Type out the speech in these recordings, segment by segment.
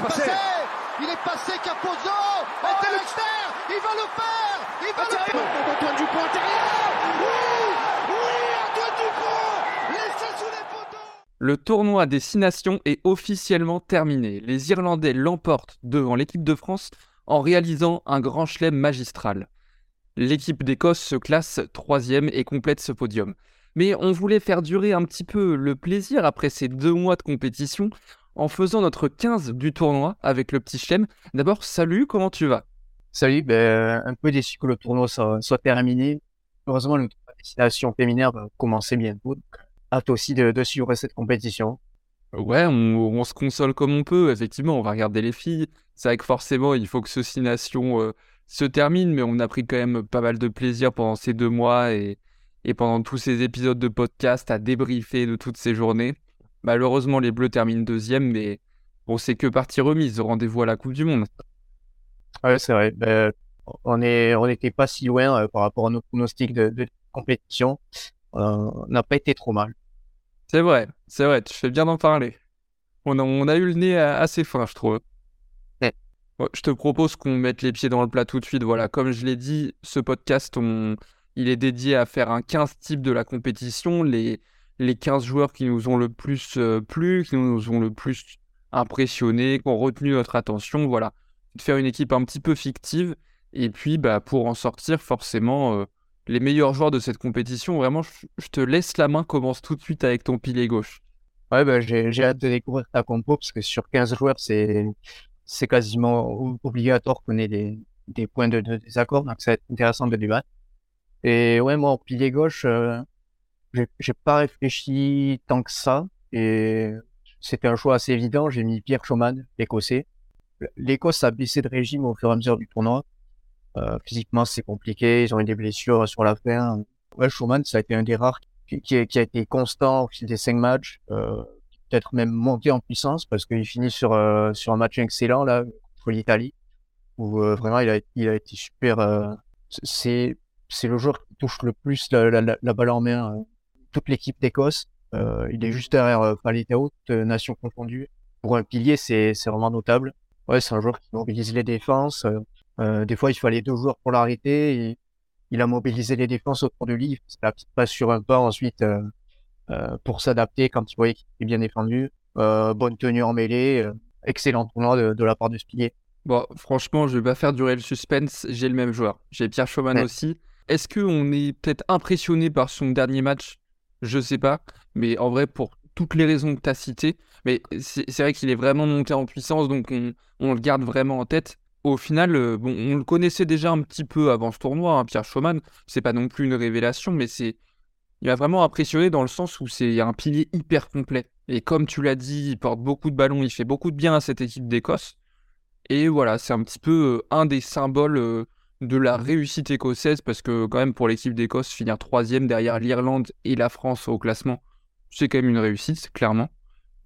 est passé. Il est passé Capozzo. Oh, il va le faire. Il va le faire. Antoine Dupont intérieur. Oui, oui, Antoine Dupont. Laissez sous les poteaux. Le tournoi des Six Nations est officiellement terminé. Les Irlandais l'emportent devant l'équipe de France en réalisant un grand chelem magistral. L'équipe d'Écosse se classe troisième et complète ce podium. Mais on voulait faire durer un petit peu le plaisir après ces deux mois de compétition en faisant notre 15 du tournoi avec le petit chelem. D'abord, salut, comment tu vas? Salut, ben, un peu déçu que le tournoi soit, soit terminé. Heureusement, notre destination féminine va commencer bientôt. Donc, hâte aussi de, de suivre cette compétition. Ouais, on, on, se console comme on peut, effectivement, on va regarder les filles. C'est vrai que forcément, il faut que ce Six Nations euh, se termine, mais on a pris quand même pas mal de plaisir pendant ces deux mois et, et pendant tous ces épisodes de podcast à débriefer de toutes ces journées. Malheureusement, les Bleus terminent deuxième, mais bon, c'est que partie remise. Rendez-vous à la Coupe du Monde. Ouais, c'est vrai. Ben, on n'était pas si loin euh, par rapport à nos pronostics de, de compétition. Euh, on n'a pas été trop mal. C'est vrai, c'est vrai. Tu fais bien d'en parler. On a, on a eu le nez assez fin, je trouve. Ouais. Ouais, je te propose qu'on mette les pieds dans le plat tout de suite. Voilà, comme je l'ai dit, ce podcast, on, il est dédié à faire un 15 type de la compétition. Les, les 15 joueurs qui nous ont le plus euh, plu, qui nous ont le plus impressionné, qui ont retenu notre attention. Voilà, de faire une équipe un petit peu fictive. Et puis, bah, pour en sortir, forcément, euh, les meilleurs joueurs de cette compétition, vraiment, je, te laisse la main. Commence tout de suite avec ton pilier gauche. Ouais, bah, j'ai hâte de découvrir ta compo parce que sur 15 joueurs, c'est quasiment obligatoire qu'on ait des, des points de, de désaccord. Donc, ça va être intéressant de débattre. Et ouais, moi, en pilier gauche, euh, j'ai pas réfléchi tant que ça. Et c'était un choix assez évident. J'ai mis Pierre Schumann, l'écossais. L'Écosse a baissé de régime au fur et à mesure du tournoi. Euh, physiquement, c'est compliqué. Ils ont eu des blessures sur la fin. Ouais, Schumann, ça a été un des rares qui, qui, qui a été constant au fil des cinq matchs. Euh, peut-être même monté en puissance parce qu'il finit sur, euh, sur un match excellent, là, contre l'Italie, où euh, vraiment il a, il a été super. Euh, c'est c'est le joueur qui touche le plus la, la, la balle en main. Euh, toute l'équipe d'Écosse. Euh, il est juste derrière euh, Palitao, toute nation confondue. Pour un pilier, c'est vraiment notable. Ouais, c'est un joueur qui mobilise les défenses. Euh, des fois, il fallait deux joueurs pour l'arrêter. Il a mobilisé les défenses autour de lui. Il la petite passe sur un pas ensuite euh, euh, pour s'adapter quand il voyait qu'il était bien défendu. bonne tenue en mêlée. excellent tournoi de, de, la part de ce pilier. Bon, franchement, je vais pas faire durer le suspense. J'ai le même joueur. J'ai Pierre ouais. aussi. Est-ce qu'on est peut-être impressionné par son dernier match Je sais pas. Mais en vrai, pour toutes les raisons que tu as citées, mais c'est vrai qu'il est vraiment monté en puissance, donc on, le garde vraiment en tête. Au final, euh, bon, on le connaissait déjà un petit peu avant ce tournoi, hein, Pierre Schumann. C'est pas non plus une révélation, mais c'est. Il m'a vraiment impressionné dans le sens où c'est un pilier hyper complet. Et comme tu l'as dit, il porte beaucoup de ballons, il fait beaucoup de bien à cette équipe d'Écosse. Et voilà, c'est un petit peu euh, un des symboles euh, de la réussite écossaise, parce que quand même pour l'équipe d'Écosse, finir troisième derrière l'Irlande et la France au classement, c'est quand même une réussite, clairement.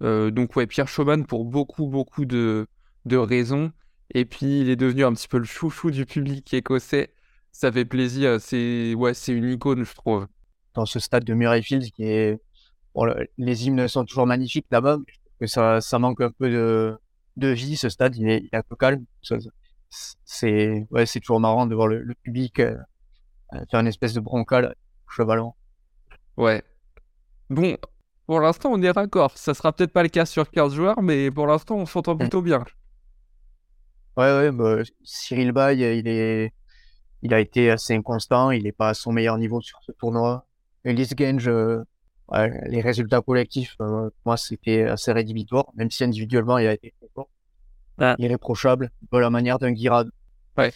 Euh, donc ouais, Pierre Schumann pour beaucoup, beaucoup de, de raisons. Et puis il est devenu un petit peu le chouchou du public écossais. Ça fait plaisir, c'est ouais, une icône, je trouve. Dans ce stade de Murrayfield, qui est les hymnes sont toujours magnifiques là-bas, que ça, ça manque un peu de, de vie. Ce stade, il est un peu calme. C'est ouais, c'est toujours marrant de voir le, le public euh, faire une espèce de broncal chevalant. Ouais. Bon, pour l'instant, on est raccord. Ça sera peut-être pas le cas sur 15 joueurs, mais pour l'instant, on s'entend plutôt bien. Ouais, ouais, bah, Cyril Bay, il est, il a été assez inconstant. Il n'est pas à son meilleur niveau sur ce tournoi. Ellis Genge, euh, ouais, les résultats collectifs, euh, moi, c'était assez rédhibitoire, même si individuellement, il a été très fort. Ah. Irréprochable, de la manière d'un Guirad. Ouais.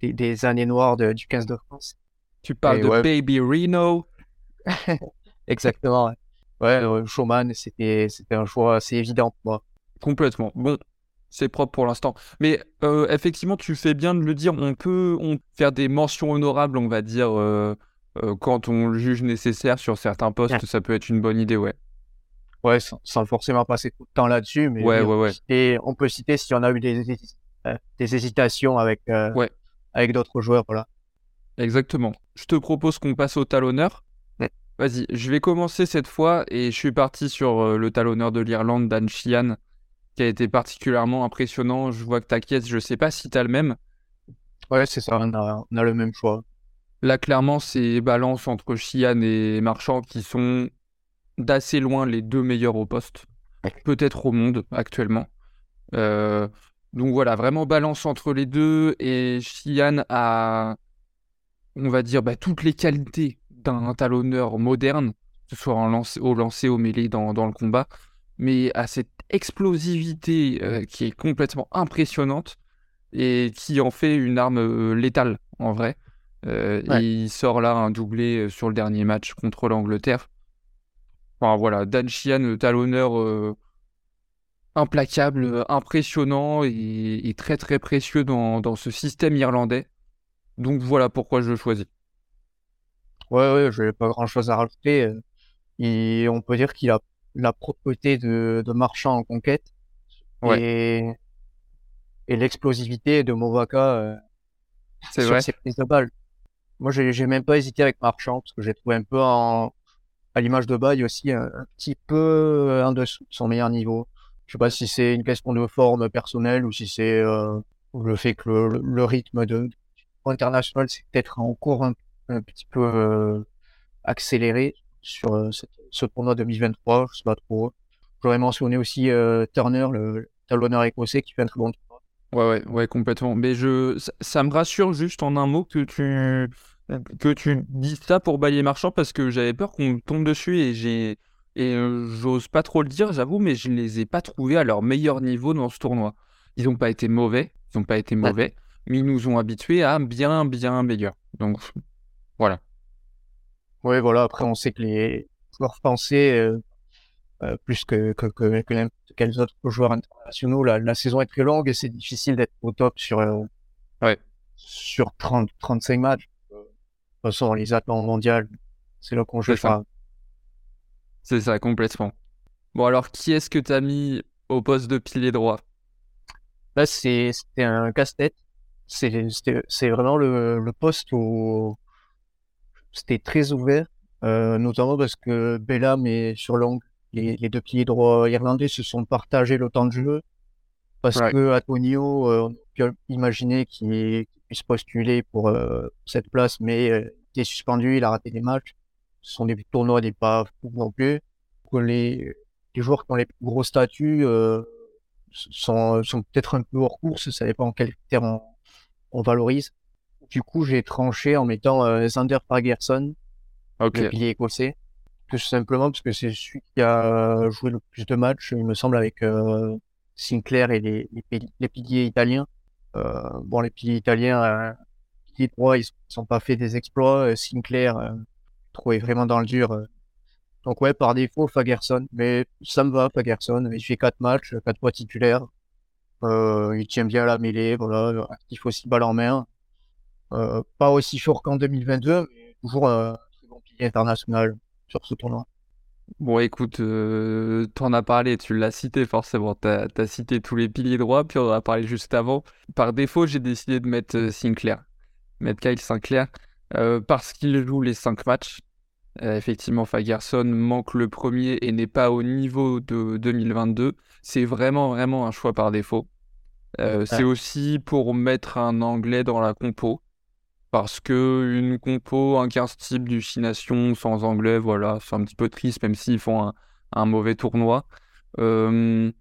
Des, des, années noires de, du 15 de France. Tu parles Et de ouais. Baby Reno. Exactement, ouais. Ouais, euh, Showman, c'était, c'était un choix assez évident pour moi. Complètement. Bon, c'est propre pour l'instant. Mais euh, effectivement, tu fais bien de le dire. On peut on, faire des mentions honorables, on va dire, euh, euh, quand on le juge nécessaire sur certains postes. Ouais. Ça peut être une bonne idée, ouais. Ouais, sans, sans forcément passer tout le temps là-dessus, mais Ouais, on, ouais, peut citer, on peut citer si on a eu des, des, euh, hésitations avec, euh, avec d'autres joueurs, voilà. Exactement. Je te propose qu'on passe au talonneur. Vas-y, je vais commencer cette fois et je suis parti sur euh, le talonneur de l'Irlande, Dan Sheehan. qui a été particulièrement impressionnant. Je vois que ta caisse, je sais pas si tu as le même. Ouais, c'est ça, on a, on a, le même choix. Là, clairement, c'est balance entre Chian et Marchand qui sont d'assez loin les deux meilleurs au poste, peut-être au monde actuellement. Euh, donc voilà, vraiment balance entre les deux. Et Chian a, on va dire, bah, toutes les qualités d'un talonneur moderne, que ce soit en lance, au lancer, au mêlé, dans, dans, le combat, mais à cette explosivité euh, qui est complètement impressionnante et qui en fait une arme euh, létale en vrai. Euh, il sort là un doublé sur le dernier match contre l'Angleterre. Enfin voilà, Dan Sheehan, talonneur implacable, impressionnant et, très très précieux dans, dans, ce système irlandais. Donc voilà pourquoi je le choisis. Ouais, ouais, je n'ai pas grand chose à rajouter. Et on peut dire qu'il a la propreté de, de Marchand en conquête ouais. et, et l'explosivité de Movaka euh, c'est vrai. ses prises de balles. Moi, j'ai même pas hésité avec Marchand parce que j'ai trouvé un peu en, à l'image de Baye aussi un, petit peu euh, en dessous de son meilleur niveau. Je sais pas si c'est une question de forme personnelle ou si c'est euh, le fait que le, rythme de international c'est peut-être encore un, un, petit peu euh, accéléré sur euh, ce tournoi 2023, je sais pas trop. J'aurais mentionné aussi euh, Turner, le talonneur écossais, qui fait un très bon tournoi. Ouais, ouais, ouais, complètement. Mais je, ça, me rassure juste en un mot que tu, que tu dis ça pour Baillet Marchand parce que j'avais peur qu'on tombe dessus et j'ai. Et euh, j'ose pas trop le dire, j'avoue, mais je ne les ai pas trouvés à leur meilleur niveau dans ce tournoi. Ils n'ont pas été mauvais, ils n'ont pas été mauvais, mais ils nous ont habitués à bien, bien meilleur. Donc, voilà. Oui, voilà. Après, on sait que les joueurs français, euh, euh, plus que, que, que, que les autres joueurs internationaux, la, la, saison est très longue et c'est difficile d'être au top sur, euh, ouais. sur 30, 35 matchs. De toute façon, on les attend en mondial. C'est là qu'on joue. C'est ça, complètement. Bon, alors, qui est-ce que tu as mis au poste de pilier droit? Là, c'était un casse-tête. C'est vraiment le, le poste où c'était très ouvert, euh, notamment parce que Bellam et sur longue, les, les, deux piliers droits irlandais se sont partagés le temps de jeu. Parce que Antonio, euh, on peut imaginer qu'il puisse postuler pour euh, cette place, mais euh, il est suspendu, il a raté des matchs. Ce sont des tournois des pas fous non plus. Que les, les joueurs qui ont les plus gros statuts euh, sont, sont peut-être un peu hors course, ça dépend en quel critère on, on valorise. Du coup, j'ai tranché en mettant Zander Fagerson, okay. le pilier écossais. Tout simplement parce que c'est celui qui a joué le plus de matchs, il me semble, avec Sinclair et les, les, les piliers italiens. Euh, bon, les piliers italiens, euh, piliers droits, ils sont pas fait des exploits. Sinclair, euh, trouvé vraiment dans le dur. Donc ouais, par défaut, Fagerson. Mais ça me va, Fagerson. Il fait quatre matchs, quatre fois titulaire. Euh, il tient bien la mêlée, voilà, actif aussi balle en main. Euh, pas aussi fort qu'en 2022, mais toujours un très bon pilier international sur ce tournoi. Bon, écoute, euh, t'en as parlé, tu l'as cité forcément. T'as as cité tous les piliers droits, puis on en a parlé juste avant. Par défaut, j'ai décidé de mettre euh, Sinclair, mettre Kyle Sinclair, euh, parce qu'il joue les cinq matchs. Euh, effectivement, Fagerson manque le premier et n'est pas au niveau de 2022. C'est vraiment, vraiment un choix par défaut. Ouais. C'est aussi pour mettre un anglais dans la compo parce que une compo, un 15 type du Nation sans anglais, voilà, c'est un petit peu triste, même s'ils font un, un, mauvais tournoi. Euh...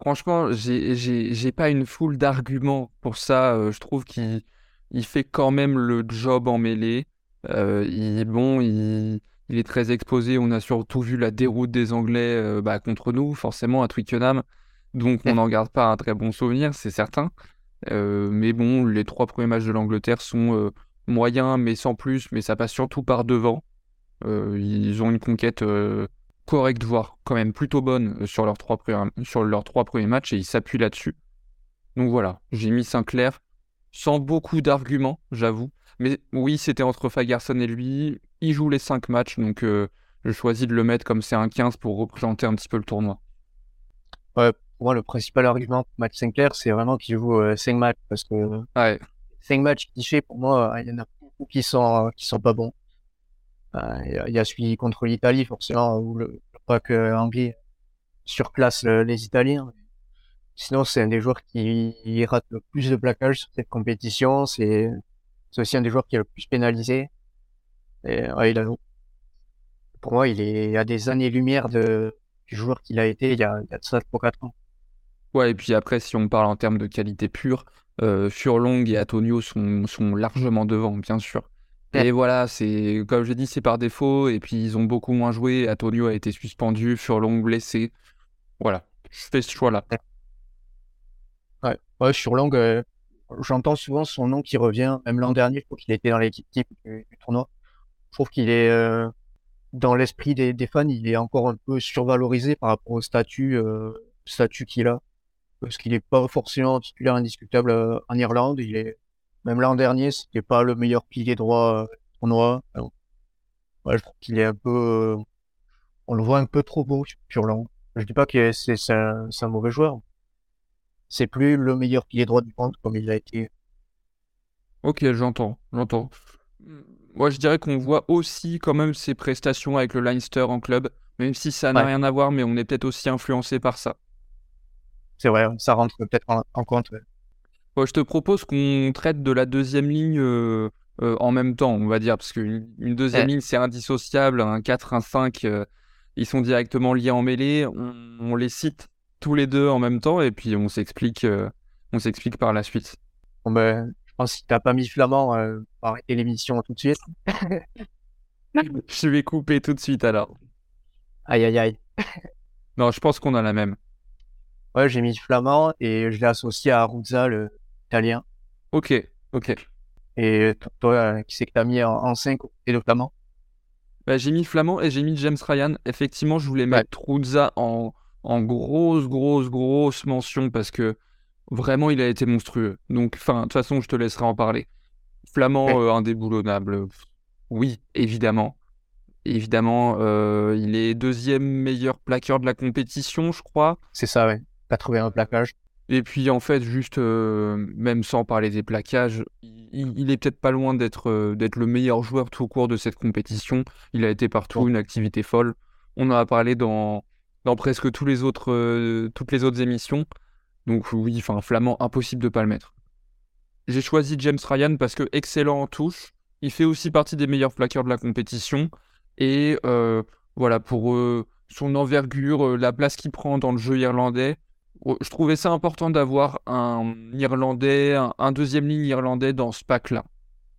Franchement, j'ai pas une foule d'arguments pour ça. Euh, je trouve qu'il il fait quand même le job en mêlée. Euh, il, bon, il, il, est très exposé. On a surtout vu la déroute des Anglais euh, bah, contre nous, forcément, à Twickenham. Donc, on n'en garde pas un très bon souvenir, c'est certain. Euh, mais bon, les trois premiers matchs de l'Angleterre sont euh, moyens, mais sans plus, mais ça passe surtout par devant. Euh, ils ont une conquête correcte, voire quand même plutôt bonne sur leurs trois, premiers, matchs, et ils s'appuient là-dessus. Donc voilà, j'ai mis Sinclair, sans beaucoup d'arguments, j'avoue. Mais oui, c'était entre Fagerson et lui. Il joue les cinq matchs, donc je choisis de le mettre comme c'est un 15 pour représenter un petit peu le tournoi. Ouais, pour moi, le principal argument pour Matt Sinclair, c'est vraiment qu'il joue euh, 5 matchs parce que ouais. 5 matchs clichés, pour moi, il y en a beaucoup qui sont, qui sont pas bons. Il euh, y, a celui contre l'Italie, forcément, où le, le pack anglais surclasse les Italiens. Sinon, c'est un des joueurs qui rate le plus de plaquages sur cette compétition. C'est aussi un des joueurs qui est le plus pénalisé. Et, il a, pour moi, il est à des années-lumière de, du joueur qu'il a été il y a, il y a de ça 4 ans. Ouais, et puis après, si on parle en termes de qualité pure, euh, Furlong et Antonio sont, sont largement devant, bien sûr. Et voilà, c'est comme je dit, c'est par défaut. Et puis ils ont beaucoup moins joué. Antonio a été suspendu, Furlong blessé. Voilà, je fais ce choix-là. Ouais, ouais Furlong, euh, j'entends souvent son nom qui revient. Même l'an dernier, je crois qu'il était dans l'équipe type du, tournoi. Je trouve qu'il est euh, dans l'esprit des, des, fans, il est encore un peu survalorisé par rapport au statut, euh, statut qu'il a parce qu'il n'est pas forcément titulaire indiscutable euh, en Irlande. Il est même l'an dernier, c'était pas le meilleur pilier droit euh, tournoi. je trouve qu'il est un peu, euh, on le voit un peu trop beau sur l'an. Je dis pas que c'est un, un, mauvais joueur. C'est plus le meilleur pilier droit du monde comme il a été. Ok, j'entends, j'entends. Moi, je dirais qu'on voit aussi quand même ses prestations avec le Leinster en club, même si ça n'a rien à voir, mais on est peut-être aussi influencé par ça c'est vrai, ça rentre peut-être en, compte. je te propose qu'on traite de la deuxième ligne euh, euh, en même temps, on va dire, parce qu'une une deuxième ligne, c'est indissociable. Un 4, un 5, euh, ils sont directement liés en mêlée. On, les cite tous les deux en même temps et puis on s'explique on s'explique par la suite. Bon ben, je pense que si t'as pas mis Flamand, arrêter l'émission tout de suite. je vais couper tout de suite alors. Aïe aïe aïe. non, je pense qu'on a la même. Ouais, j'ai mis Flamand et je l'ai associé à Ruzza, le italien. Ok, ok. Et toi, euh, qui c'est que t'as mis en, 5 et le Flamand? Bah, J'ai mis Flamand et j'ai mis James Ryan. Effectivement, je voulais mettre Ruzza en, en grosse, grosse, grosse mention parce que vraiment, il a été monstrueux. Donc, enfin, de toute façon, je te laisserai en parler. Flamand, euh, indéboulonnable. Oui, évidemment. Évidemment, euh, il est deuxième meilleur plaqueur de la compétition, je crois. C'est ça, ouais pas trouvé un plaquage. Et puis en fait, juste, euh, même sans parler des plaquages, il, est peut-être pas loin d'être euh, d'être le meilleur joueur tout au cours de cette compétition. Il a été partout, une activité folle. On en a parlé dans, dans presque tous les autres, euh, toutes les autres émissions. Donc oui, enfin, Flamand, impossible de pas le mettre. J'ai choisi James Ryan parce que excellent en touche. Il fait aussi partie des meilleurs plaqueurs de la compétition. Et voilà, pour son envergure, la place qu'il prend dans le jeu irlandais, je trouvais ça important d'avoir un Irlandais, un, deuxième ligne irlandais dans ce pack-là.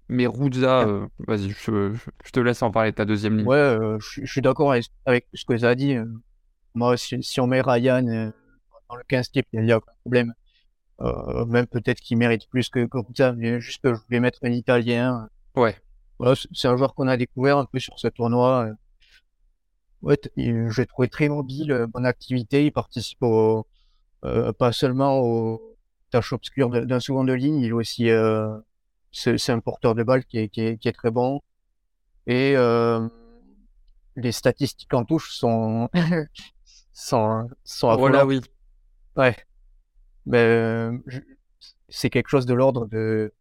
Mais Rudza, euh, vas-y, je, te laisse en parler de ta deuxième ligne. Ouais, euh, je, suis d'accord avec, ce que ça a dit. Euh. Moi, si, on met Ryan dans le 15 type, il n'y a aucun problème. même peut-être qu'il mérite plus que, que mais juste que je voulais mettre un Italien. Ouais. Voilà, c'est un joueur qu'on a découvert un peu sur ce tournoi. Ouais, je l'ai trouvé très mobile, bonne activité. Il participe au, euh, pas seulement aux tâches obscures d'un second de ligne, il est aussi euh, c'est un porteur de balle qui est, qui est, qui est très bon. Et euh, les statistiques en touche sont sont, sont Voilà, oui. Ouais. Ben, c'est quelque chose de l'ordre de.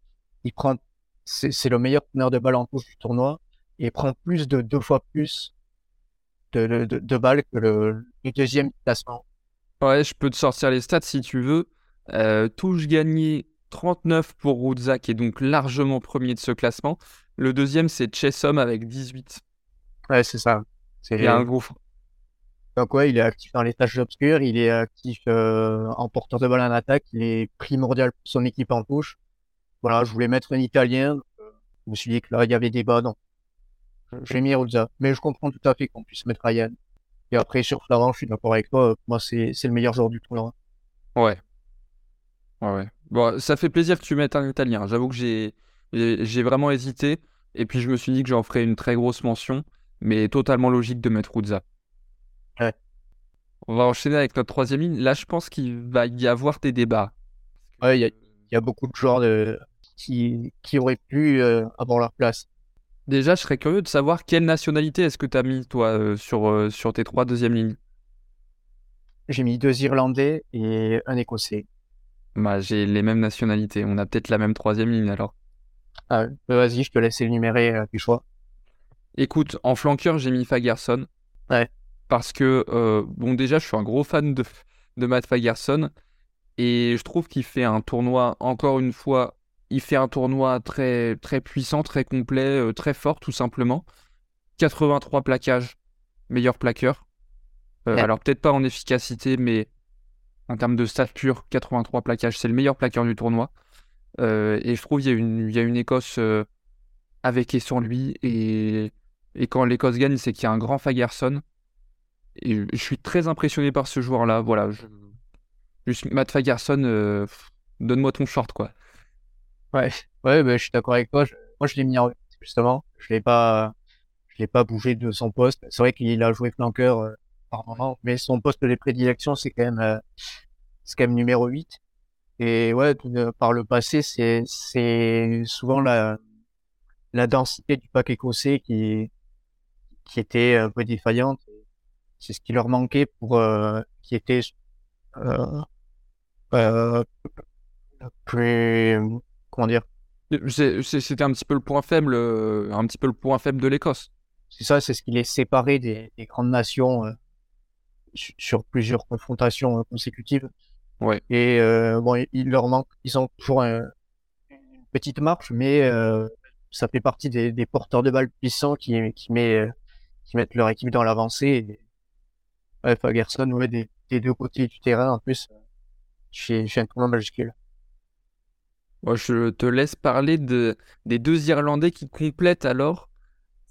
Il prend. C'est le meilleur teneur de balle en touche du tournoi. Et il prend plus de deux fois plus de, de, de balles que le, le deuxième classement. Ouais, je peux te sortir les stats si tu veux. Euh, touche gagnée 39 pour Rudza, qui est donc largement premier de ce classement. Le deuxième, c'est Chessom avec 18. Ouais, c'est ça. Il y a un gouffre. Donc ouais, il est actif dans les tâches obscures, il est actif euh, en porteur de balle en attaque, il est primordial pour son équipe en touche. Voilà, je voulais mettre un Italien. Je me suis dit que là, il y avait débat, donc j'ai mis Rudza. Mais je comprends tout à fait qu'on puisse mettre Ryan. Et après, sur Florent, je suis d'accord avec toi. Moi, c'est le meilleur joueur du tournoi. Ouais. Ouais, ouais. Bon, ça fait plaisir que tu mettes un italien. J'avoue que j'ai vraiment hésité. Et puis, je me suis dit que j'en ferais une très grosse mention. Mais totalement logique de mettre Ruzza. Ouais. On va enchaîner avec notre troisième ligne. Là, je pense qu'il va y avoir des débats. Ouais, il y, a beaucoup de joueurs de... qui, qui auraient pu euh, avoir leur place. Déjà, je serais curieux de savoir quelle nationalité est-ce que tu as mis, toi, euh, sur, euh, sur tes trois deuxièmes lignes? J'ai mis deux Irlandais et un Écossais. Bah, j'ai les mêmes nationalités. On a peut-être la même troisième ligne alors. Ah, bah, vas-y, je te laisse énumérer euh, tes choix. Écoute, en flanqueur, j'ai mis Fagerson. Ouais. parce que, euh, bon, déjà, je suis un gros fan de, de Matt Fagerson et je trouve qu'il fait un tournoi, encore une fois, il fait un tournoi très, très puissant, très complet, euh, très fort, tout simplement. 83 plaquages, meilleur plaqueur. Euh, alors, peut-être pas en efficacité, mais en termes de stats pure, 83 plaquages, c'est le meilleur plaqueur du tournoi. et je trouve qu'il y, a une, il y a une Écosse avec et sans lui. Et, et quand l'Écosse gagne, c'est qu'il y a un grand Fagerson. Et je suis très impressionné par ce joueur-là. Voilà. Je... Matt Fagerson, euh, donne-moi ton short, quoi. Ouais, ouais bah, je suis d'accord avec toi. Moi, je l'ai mis en justement. Je l'ai pas, je l'ai pas bougé de son poste. C'est vrai qu'il a joué flanqueur euh, par moment, mais son poste de prédilection, c'est quand même, euh, c'est quand même numéro 8. Et ouais, par le passé, c'est, c'est souvent la, la densité du pack écossais qui, qui était un peu défaillante. C'est ce qui leur manquait pour euh, qui était euh, euh, plus comment dire. C'était un petit peu le point faible, un petit peu le point faible de l'Écosse. C'est ça, c'est ce qui les séparait des, des grandes nations sur plusieurs confrontations consécutives. Ouais. Et bon, il leur manque, ils ont toujours une petite marche, mais ça fait partie des, des, porteurs de balles puissants qui, qui, met, qui mettent leur équipe dans l'avancée. Ouais, Fagerson, ouais, des, des, deux côtés du terrain, en plus, j'ai un tournoi majuscule. Moi, je te laisse parler de, des deux Irlandais qui complètent alors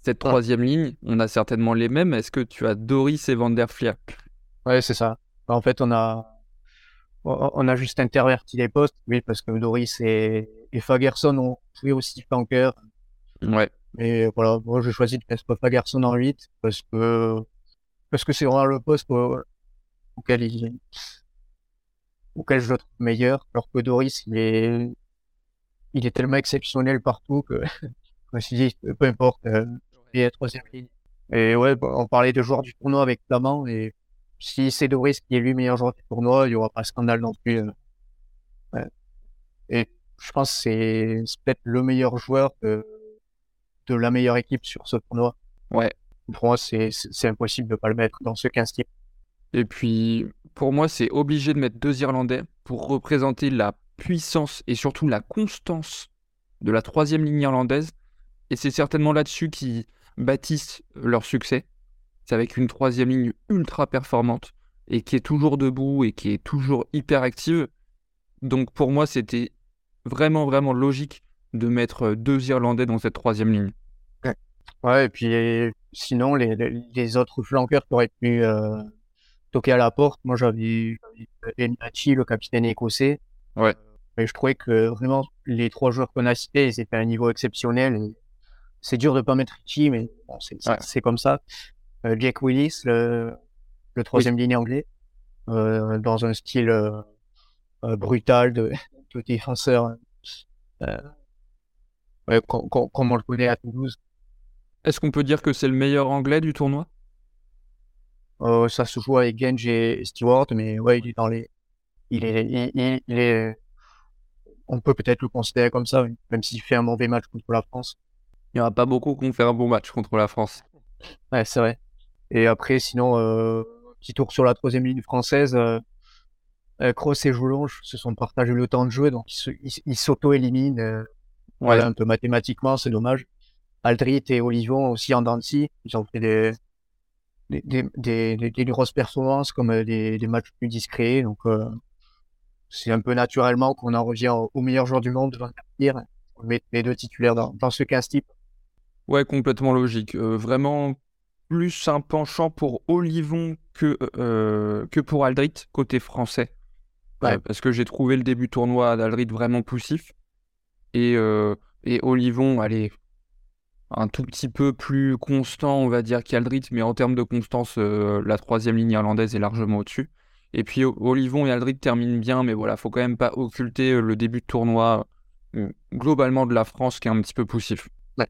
cette ah. troisième ligne. On a certainement les mêmes. Est-ce que tu as Doris et Van der Ouais, c'est ça. En fait, on a, on a juste interverti les postes, oui, parce que Doris et, et Fagerson ont joué aussi flanqueur. Ouais. Mais voilà, moi j'ai choisi de mettre Fagerson en 8 parce que parce que c'est vraiment le poste auquel il auquel je le trouve meilleur, alors que Doris il est il est tellement exceptionnel partout que je me suis dit peu importe, euh, il est troisième ligne. Et ouais, on parlait de joueurs du tournoi avec Flamand et si c'est Doris qui est lui meilleur joueur du tournoi, il y aura pas de scandale non plus. Euh. Ouais. Et je pense que c'est peut-être le meilleur joueur de, de la meilleure équipe sur ce tournoi. Ouais. Pour moi, c'est impossible de pas le mettre dans ce 15 type. Et puis, pour moi, c'est obligé de mettre deux Irlandais pour représenter la puissance et surtout la constance de la troisième ligne irlandaise. Et c'est certainement là-dessus qu'ils bâtissent leur succès. C'est avec une troisième ligne ultra performante et qui est toujours debout et qui est toujours hyper active. Donc pour moi, c'était vraiment, vraiment logique de mettre deux Irlandais dans cette troisième ligne. Ouais, et puis sinon, les, les, autres flanqueurs qui auraient pu euh, toquer à la porte, moi j'avais Enachi, le capitaine écossais. Ouais. Et je trouvais que vraiment, les trois joueurs qu'on a cités, ils étaient à un niveau exceptionnel. C'est dur de pas mettre Richie, mais bon, c'est comme ça. Euh, Jack Willis, le, le troisième ligne anglais, euh, dans un style euh, brutal de, de défenseur, ouais, comme on le connaît à Toulouse. Est-ce qu'on peut dire que c'est le meilleur anglais du tournoi? Ça se joue avec Genge et Stewart, mais ouais, il est dans les. Il est, il, est... On peut peut-être le considérer comme ça, même s'il fait un mauvais match contre la France. Il n'y en a pas beaucoup qui ont fait un bon match contre la France. Ouais, c'est vrai. Et après, sinon, euh, petit tour sur la troisième ligne française. Euh, euh Cross et Joulonge se sont partagés le temps de jouer, donc ils s'auto-éliminent. Euh, un peu mathématiquement, c'est dommage. Aldrit et Olivon aussi en Dancy, ils ont fait des, des, des, des, grosses performances comme euh, des, des matchs plus discrets. Donc, euh, c'est un peu naturellement qu'on en revient au, meilleur joueur du monde devant On met les deux titulaires dans, dans ce 15 type. Ouais, complètement logique. vraiment plus un penchant pour Olivon que, euh, que pour Aldrit, côté français. Ouais. parce que j'ai trouvé le début tournoi d'Aldrit vraiment poussif. Et, euh, et Olivon, allez, un tout petit peu plus constant, on va dire, qu'Aldrit, mais en termes de constance, euh, la troisième ligne irlandaise est largement au-dessus. Et puis Olivon et Aldrit terminent bien, mais voilà, faut quand même pas occulter le début de tournoi globalement de la France qui est un petit peu poussif. Ouais.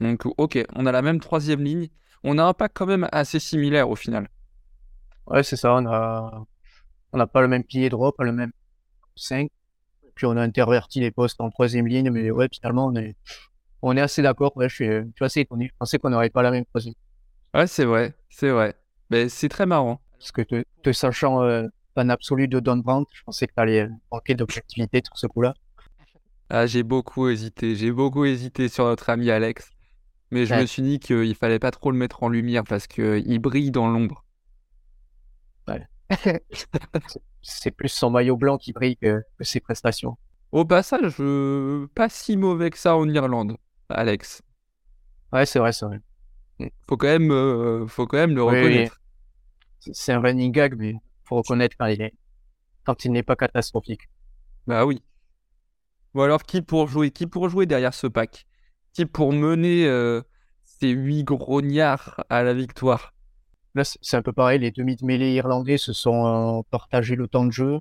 Donc, ok, on a la même troisième ligne on a un pack quand même assez similaire au final. Ouais, c'est ça. On a, on n'a pas le même pilier droit, pas le même 5. Puis on a interverti les postes en troisième ligne, mais ouais, finalement, on est, on est assez d'accord. Ouais, je suis, je suis assez étonné. Je pensais qu'on n'aurait pas la même troisième. Ouais, c'est vrai, c'est vrai. Mais c'est très marrant. Parce que te, te sachant euh, fan absolu de Don Brandt, je pensais que tu allais manquer d'objectivité sur ce coup-là. Ah, j'ai beaucoup hésité. J'ai beaucoup hésité sur notre ami Alex. Mais je Ouais. me suis dit qu'il fallait pas trop le mettre en lumière parce qu'il brille dans l'ombre. C'est plus son maillot blanc qui brille que, que ses prestations. Au passage, euh, pas si mauvais que ça en Irlande, Alex. Ouais, c'est vrai, c'est vrai. Faut quand même, euh, faut quand même le oui. reconnaître. C'est- un running gag, mais faut reconnaître quand il est, quand il n'est pas catastrophique. Bah oui. Bon alors, qui pour jouer? Qui pour jouer derrière ce pack? Qui pour mener euh, ces huit grognards à la victoire? Là, c'est un peu pareil. Les demi de mêlée irlandais se sont euh, partagés le temps de jeu.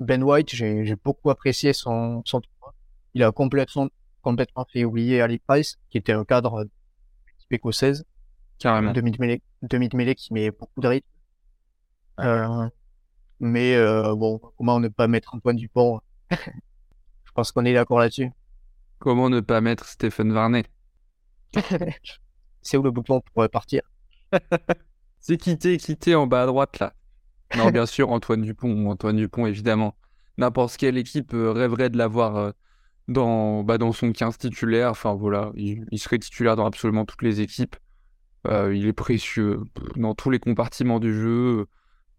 Ben White, j'ai beaucoup apprécié son, son. Il a complètement, complètement fait oublier Ali Price, qui était un cadre de l'équipe écossaise. Carrément. Demi de mêlée, demi de mêlée qui met beaucoup de rythme. Euh, mais euh, bon, comment ne pas mettre Antoine Dupont Je pense qu'on est d'accord là-dessus. Comment ne pas mettre Stephen Varney? C'est où le bouton pour euh, partir? C'est quitté, quitté en bas à droite là. Non, bien sûr, Antoine Dupont, Antoine Dupont, évidemment. N'importe quelle équipe rêverait de l'avoir dans, bah, dans son 15 titulaire. Enfin voilà, il, il serait titulaire dans absolument toutes les équipes. Euh, il est précieux dans tous les compartiments du jeu.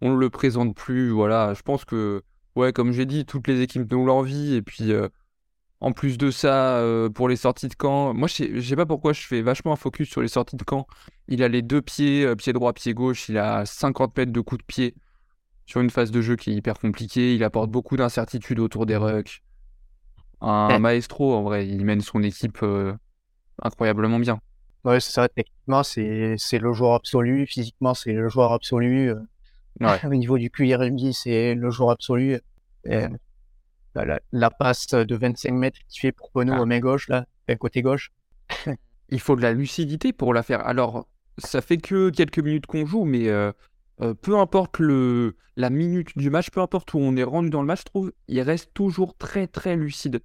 On ne le présente plus. Voilà, je pense que, ouais, comme j'ai dit, toutes les équipes nous l'envient. Et puis, euh, en plus de ça, euh, pour les sorties de camp, moi, je sais, pas pourquoi je fais vachement un focus sur les sorties de camp. Il a les deux pieds, euh, pied droit, pied gauche. Il a 50 mètres de coups de pied sur une phase de jeu qui est hyper compliquée. Il apporte beaucoup d'incertitudes autour des rucks. Un Ouais. maestro, en vrai. Il mène son équipe incroyablement bien. Ouais, c'est ça. Techniquement, c'est c'est le joueur absolu. Physiquement, c'est le joueur absolu. Euh, Ouais. Au niveau du QRMI, c'est le joueur absolu. Et, la, la- la passe de 25 mètres qu'il fait pour Pono Ah. à main gauche, là, côté gauche. Il faut de la lucidité pour la faire. Alors, ça fait que quelques minutes qu'on joue, mais euh, euh, peu importe le, la minute du match, peu importe où on est rendu dans le match, je trouve, il reste toujours très très lucide.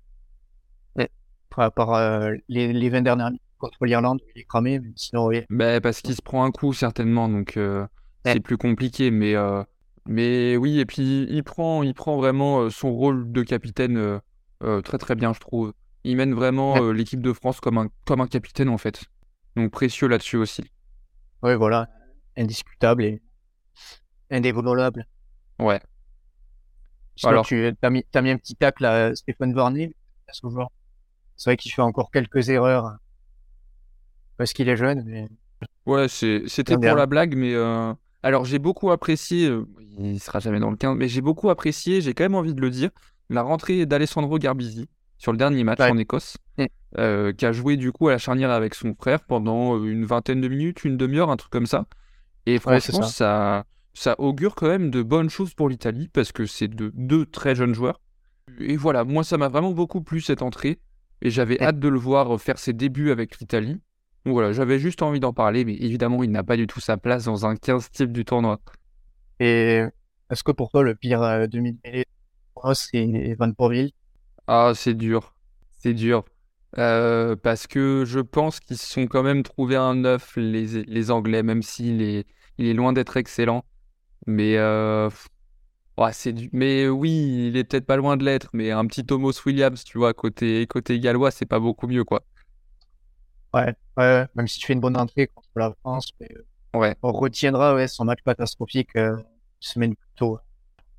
Par rapport à les, les 20 dernières minutes contre l'Irlande, il est cramé, mais sinon, oui. Ben, parce qu'il se prend un coup certainement, donc euh, Ouais. c'est plus compliqué. Mais, euh, mais oui, et puis il prend, il prend vraiment euh, son rôle de capitaine euh, très très bien, je trouve. Il mène vraiment Ouais. l'équipe de France comme un, comme un capitaine en fait. Donc précieux là-dessus aussi. Ouais, voilà. Indiscutable et indévolable. Ouais. Sinon, Alors- tu as mis, un petit tacle à Stéphane Varney, à ce joueur. C'est vrai qu'il fait encore quelques erreurs parce qu'il est jeune, mais Ouais, c'était pour la blague, mais euh, alors j'ai beaucoup apprécié, euh, il sera jamais dans le 15, mais j'ai beaucoup apprécié, j'ai quand même envie de le dire, la rentrée d'Alessandro Garbisi sur le dernier match Ouais. en Écosse, euh, qui a joué du coup à la charnière avec son frère pendant euh, une vingtaine de minutes, une demi-heure, un truc comme ça. Et Ouais, franchement, ça. ça augure quand même de bonnes choses pour l'Italie parce que c'est de deux très jeunes joueurs. Et voilà, moi ça m'a vraiment beaucoup plu cette entrée et j'avais hâte de le voir faire ses débuts avec l'Italie. Donc voilà, j'avais juste envie d'en parler, mais évidemment, il n'a pas du tout sa place dans un 15 type du tournoi. Et est-ce que pour toi, le pire euh, pour moi, c'est Van Porville Ah, c'est dur. C'est dur. Euh, parce que je pense qu'ils se sont quand même trouvé un neuf, les, les Anglais, même s'il est, il est loin d'être excellent. Mais, euh, ouais, c'est du... mais oui, il est peut-être pas loin de l'être, mais un petit Thomas Williams, tu vois, côté, côté gallois, c'est pas beaucoup mieux, quoi. Ouais, ouais, même si tu fais une bonne entrée contre la France, mais euh, Ouais. on retiendra ouais, son match catastrophique euh, une semaine plus tôt.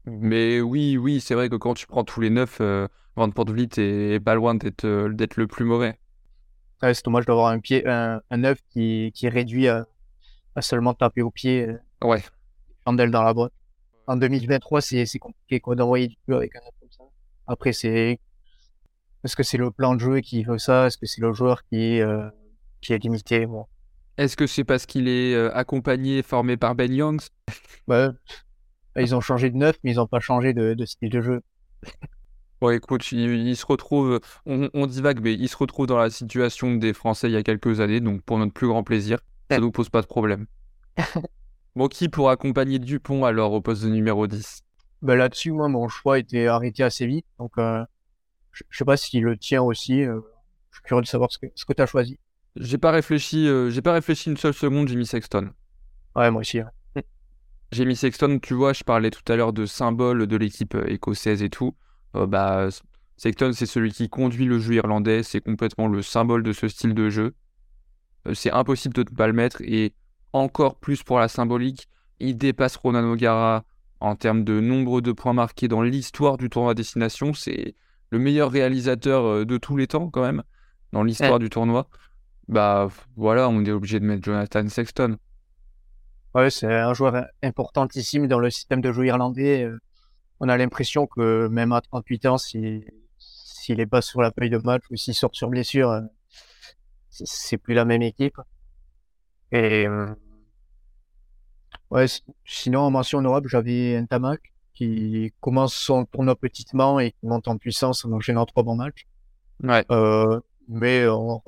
Mais oui, oui, c'est vrai que quand tu prends tous les neufs, euh, Van Poortvliet est, pas loin d'être euh, le plus mauvais. Ouais, c'est dommage d'avoir un pied, un, un neuf qui, qui est réduit à, à seulement taper au pied, euh, Ouais. chandelle dans la boîte. En 2023, c'est compliqué quoi d'envoyer du jeu avec un neuf comme ça. Après, c'est est-ce que c'est le plan de jeu qui veut ça? Est-ce que c'est le joueur qui, euh, qui est limité Bon, Est-ce que c'est parce qu'il est euh, accompagné, formé par Ben Youngs? ouais. Ils ont changé de neuf, mais ils n'ont pas changé de, de style de jeu. Bon, écoute, il, il se retrouve, on, on divague, mais il se retrouve dans la situation des Français il y a quelques années, donc pour notre plus grand plaisir, ça Ouais. nous pose pas de problème. Bon, qui pour accompagner Dupont alors au poste de numéro 10? Ben là-dessus, moi, mon choix était arrêté assez vite. Donc, euh, je, je sais pas s'il le tient aussi. euh, je suis curieux de savoir ce que, ce que tu as choisi. J'ai pas réfléchi, euh, j'ai pas réfléchi une seule seconde, j'ai mis Sexton. Ouais, moi aussi. hein. J'ai mis Sexton, tu vois, je parlais tout à l'heure de symbole de l'équipe écossaise et tout. bah, Sexton, c'est celui qui conduit le jeu irlandais, c'est complètement le symbole de ce style de jeu. c'est impossible de ne pas le mettre et encore plus pour la symbolique, il dépasse Ronan O'Gara en termes de nombre de points marqués dans l'histoire du tournoi destination. C'est le meilleur réalisateur euh, de tous les temps, quand même, dans l'histoire du tournoi. Bah voilà, on est obligé de mettre Jonathan Sexton. Ouais, c'est un joueur importantissime dans le système de jeu irlandais. Euh, on a l'impression que même à 38 ans, s'il est pas sur la feuille de match ou s'il sort sur blessure, euh, c'est plus la même équipe. Et Ouais, sinon, en mention honorable, j'avais un Tamac qui commence son tournoi petitement et qui monte en puissance en enchaînant trois bons matchs. Ouais. Euh, mais on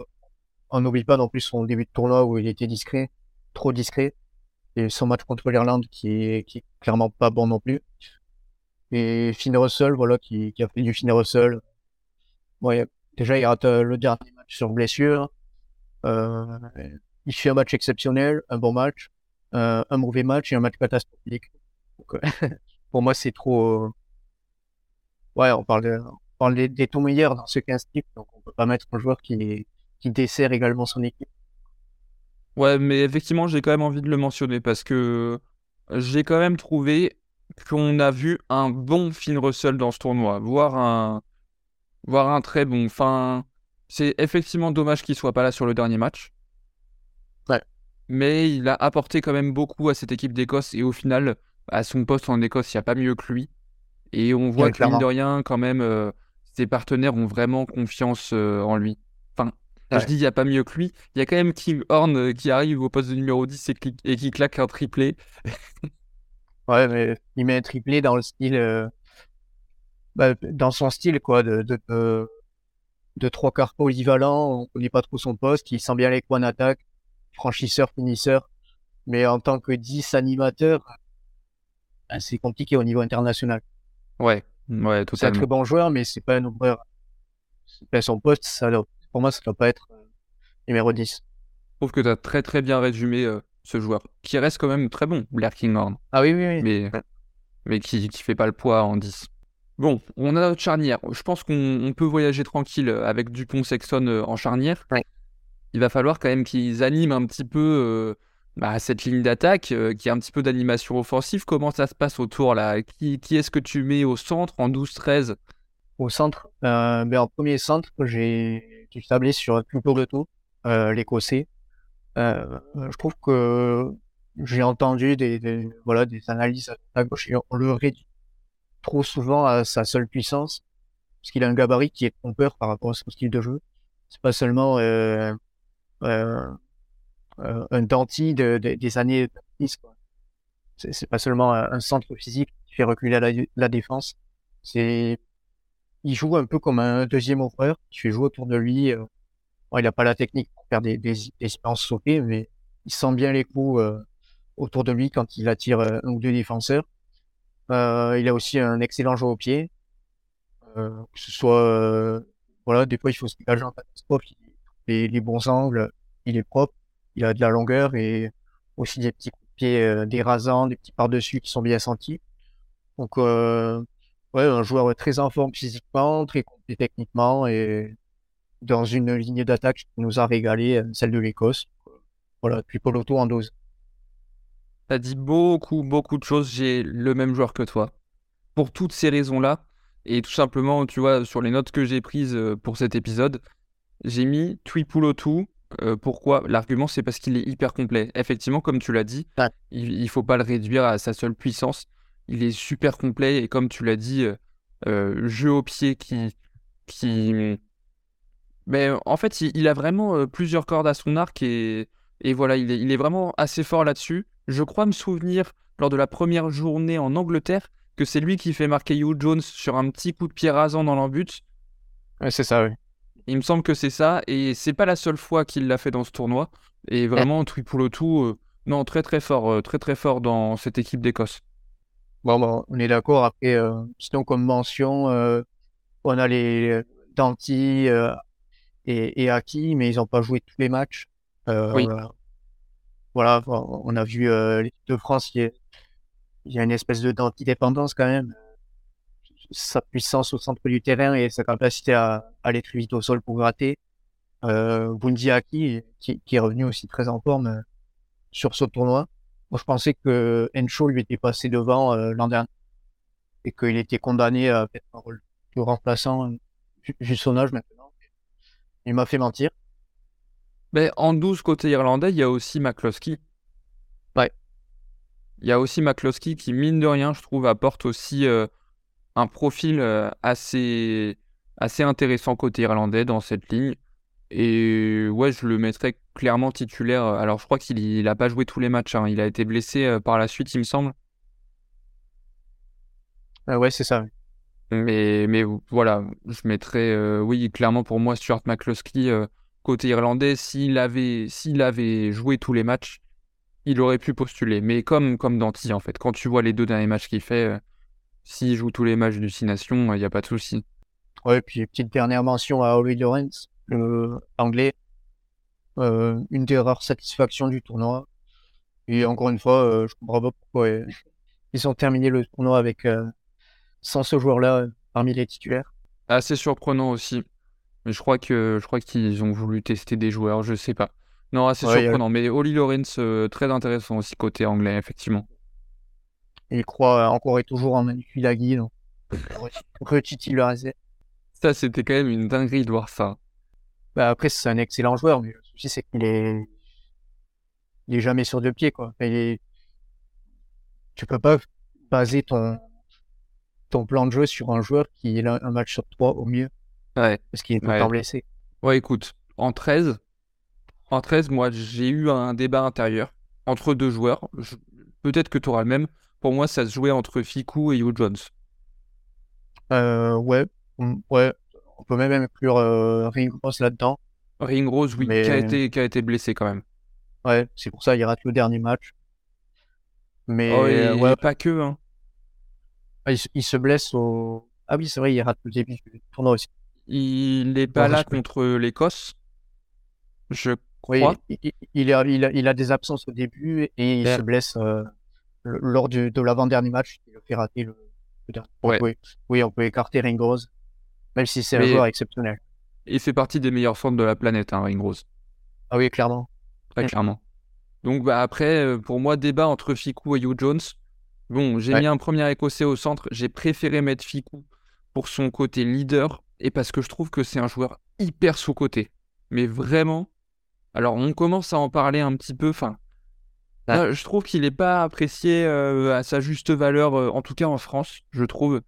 n'oublie pas non plus son début de tournoi où il était discret, trop discret. Et son match contre l'Irlande qui est, qui est clairement pas bon non plus. Et Finn Russell, voilà, qui, a fait du Finn Russell. Ouais, déjà, il rate euh, le dernier match sur blessure. Euh, il fait un match exceptionnel, un bon match. Euh, un mauvais match et un match catastrophique. Pour moi, c'est trop. Ouais, on parle, on parle des, des tons meilleurs dans ce 15 type, donc on peut pas mettre un joueur qui, qui dessert également son équipe. Ouais, mais effectivement, j'ai quand même envie de le mentionner parce que j'ai quand même trouvé qu'on a vu un bon Finn Russell dans ce tournoi, voire un, voire un très bon. Enfin, c'est effectivement dommage qu'il soit pas là sur le dernier match mais il a apporté quand même beaucoup à cette équipe d'Écosse et au final, à son poste en Écosse, il n'y a pas mieux que lui. Et on voit que, mine de rien, quand même, euh, ses partenaires ont vraiment confiance euh, en lui. Je dis il n'y a pas mieux que lui. Il y a quand même King Horn euh, qui arrive au poste de numéro 10 et, qui claque un triplé. ouais, mais il met un triplé dans le style. Bah, dans son style, quoi, de, de, de, trois quarts polyvalents. On ne connaît pas trop son poste. Il sent bien les coins d'attaque franchisseur, finisseur. Mais en tant que 10 animateurs, ben, c'est compliqué au niveau international. Ouais, ouais, tout C'est un très bon joueur, mais c'est pas un ouvreur. son poste, ça pour moi, ça doit pas être euh, numéro 10. Je trouve que tu as très très bien résumé euh, ce joueur, qui reste quand même très bon, Blair Kinghorn. Ah oui, oui, oui. Mais, mais qui, qui fait pas le poids en 10. Bon, on a notre charnière. Je pense qu'on peut voyager tranquille avec Dupont-Sexton euh, en charnière. Ouais il va falloir quand même qu'ils animent un petit peu euh, bah, cette ligne d'attaque, euh, qui a un petit peu d'animation offensive. Comment ça se passe autour là? Qui, qui est-ce que tu mets au centre en 12-13 Au centre, euh, ben, en premier centre, j'ai tablé sur plutôt le tout, l'écossais. je trouve que j'ai entendu des, voilà, des analyses à gauche et on le réduit trop souvent à sa seule puissance, parce qu'il a un gabarit qui est trompeur par rapport à son style de jeu. C'est pas seulement euh, euh, un denti de, des années 10. C'est pas seulement un, centre physique qui fait reculer la, la défense. C'est il joue un peu comme un deuxième qui fait jouer autour de lui. Euh, il n'a pas la technique pour faire des, des, des séances mais il sent bien les coups euh, autour de lui quand il attire un ou deux défenseurs. Euh, il a aussi un excellent jeu au pied. que ce soit, voilà, des fois il faut se dégager en catastrophe, les, bons angles, il est propre, il a de la longueur et aussi des petits coups de pied euh, dérasants, des petits par-dessus qui sont bien sentis. Donc, euh, ouais, un joueur très en forme physiquement, très complet techniquement et dans une ligne d'attaque qui nous a régalé, euh, celle de l'Écosse. Voilà, puis Poloto en 12. T'as dit beaucoup, beaucoup de choses. J'ai le même joueur que toi. Pour toutes ces raisons-là, et tout simplement, tu vois, sur les notes que j'ai prises pour cet épisode, j'ai mis Twipulotu. Euh, pourquoi? L'argument, c'est parce qu'il est hyper complet. Effectivement, comme tu l'as dit, il ne faut pas le réduire à sa seule puissance. Il est super complet et comme tu l'as dit, euh, euh, jeu au pied qui. qui... Mais en fait, il, a vraiment plusieurs cordes à son arc et, et voilà, il est, il est vraiment assez fort là-dessus. Je crois me souvenir, lors de la première journée en Angleterre, que c'est lui qui fait marquer Hugh Jones sur un petit coup de pied rasant dans l'embut. Ouais, c'est ça, oui. Il me semble que c'est ça, et c'est pas la seule fois qu'il l'a fait dans ce tournoi. Et vraiment, pour le tout, euh, non, très très fort, euh, très très fort dans cette équipe d'Écosse. Bon, bon, on est d'accord. Après, euh, sinon, comme mention, on a les Danti et, et Aki, mais ils n'ont pas joué tous les matchs. oui. Voilà, on a vu l'équipe de France il y a une espèce de d'antidépendance quand même. Sa puissance au centre du terrain et sa capacité à, aller très vite au sol pour gratter. Euh, Bundiaki, qui, qui, est revenu aussi très en forme euh, sur ce tournoi. Moi, je pensais que Encho lui était passé devant euh, l'an dernier et qu'il était condamné à faire un rôle de remplaçant vu son âge maintenant. Il m'a fait mentir. Mais en 12 côté irlandais, il y a aussi McCloskey. Ouais. Il y a aussi McCloskey qui, mine de rien, je trouve, apporte aussi euh, un profil euh, assez, assez intéressant côté irlandais dans cette ligne. Et ouais, je le mettrais clairement titulaire. Alors, je crois qu'il n'a pas joué tous les matchs. Hein. Il a été blessé euh, par la suite, il me semble. Ah ouais, c'est ça. Mais, mais voilà, je mettrais, oui, clairement pour moi, Stuart McCloskey, côté irlandais, s'il avait, s'il avait joué tous les matchs, il aurait pu postuler. Mais comme, comme Danti, en fait, quand tu vois les deux derniers matchs qu'il fait, s'il joue tous les matchs du Six Nations, il n'y a pas de souci. Ouais, puis petite dernière mention à Oli Lawrence, le anglais. une des rares satisfactions du tournoi. Et encore une fois, je comprends pas pourquoi ils ont terminé le tournoi avec sans ce joueur-là euh, parmi les titulaires. Assez surprenant aussi. Mais je crois que je crois qu'ils ont voulu tester des joueurs, je sais pas. Non, assez surprenant. Mais Oli Lawrence, euh, très intéressant aussi côté anglais, effectivement. il croit encore et toujours en Manu Filagui, donc retitulariser. Ça, c'était quand même une dinguerie de voir ça. Bah après, c'est un excellent joueur, mais le souci, c'est qu'il est... Il est jamais sur deux pieds, quoi. Il est... Tu peux pas baser ton, ton plan de jeu sur un joueur qui est un match sur trois au mieux. Ouais. Parce qu'il est tout le temps blessé. Ouais, écoute, en 13, en 13, moi, j'ai eu un débat intérieur entre deux joueurs. Peut-être que tu auras le même. Pour moi, ça se jouait entre Fiku et Hugh Jones. Euh, ouais, mm, ouais. On peut même inclure euh, Ring Rose là-dedans. Ring Rose, oui, qui, a été, qui a été blessé quand même. Ouais, c'est pour ça qu'il rate le dernier match. Mais oh, et, ouais. pas que. Hein. Ah, il, se blesse au. Ah oui, c'est vrai, il rate le début du tournoi aussi. Il n'est pas là contre l'Écosse, je crois. il, il, a, il, a, des absences au début et il se blesse euh, lors du, de l'avant-dernier match. Il fait rater le, dernier. Oui. oui, on peut écarter Ringrose, même si c'est un joueur exceptionnel. Il fait partie des meilleurs centres de la planète, hein, Ringrose. Ah oui, clairement. Très clairement. Donc bah, après, euh, pour moi, débat entre Fiku et Hugh Jones. Bon, j'ai mis un premier écossais au centre. J'ai préféré mettre Ficou pour son côté leader et parce que je trouve que c'est un joueur hyper sous-côté. Mais vraiment. Alors, on commence à en parler un petit peu. Enfin, je trouve qu'il n'est pas apprécié euh, à sa juste valeur, euh, en tout cas en France, je trouve.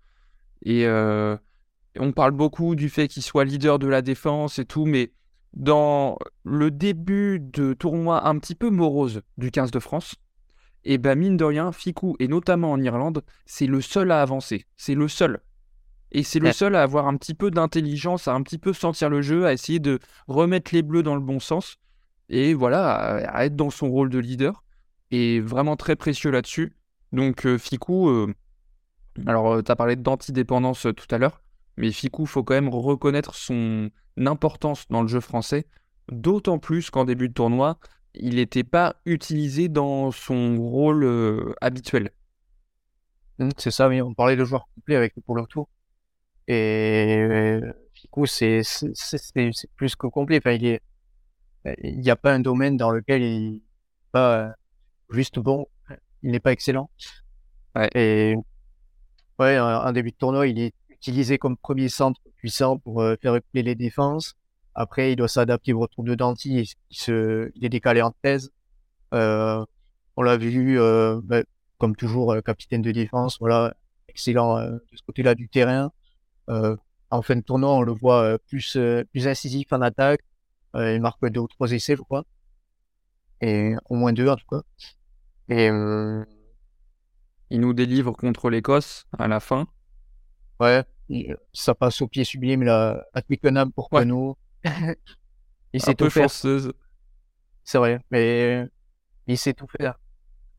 Et euh, on parle beaucoup du fait qu'il soit leader de la défense et tout, mais dans le début de tournoi un petit peu morose du 15 de France, et ben mine de rien, Fiku, et notamment en Irlande, c'est le seul à avancer. C'est le seul. Et c'est le seul à avoir un petit peu d'intelligence, à un petit peu sentir le jeu, à essayer de remettre les bleus dans le bon sens. Et voilà, à, être dans son rôle de leader. Et vraiment très précieux là-dessus. Donc euh, Fiku, euh, alors euh, tu as parlé d'antidépendance tout à l'heure, mais Fiku, faut quand même reconnaître son importance dans le jeu français. D'autant plus qu'en début de tournoi, il n'était pas utilisé dans son rôle euh, habituel. Mmh, c'est ça, oui, on parlait de joueur complet avec pour le tour. Et Fico, c'est plus que complet. Enfin, il il n'y a pas un domaine dans lequel il n'est pas euh, juste bon, il n'est pas excellent. Ouais. Et ouais, en début de tournoi, il est utilisé comme premier centre puissant pour euh, faire reculer les défenses. Après, il doit s'adapter au retour de Danti. Il, il est décalé en thèse. Euh, on l'a vu, euh, ben, comme toujours, capitaine de défense. Voilà, excellent de ce côté-là du terrain. En fin de tournoi, on le voit plus, plus incisif en attaque. il marque deux ou trois essais, je crois. Et au moins deux, en tout cas. Et il nous délivre contre l'Écosse à la fin. Ouais, ça passe au pied sublime là, à Twickenham pour ouais. il sait tout faire. C'est vrai, mais il sait tout faire.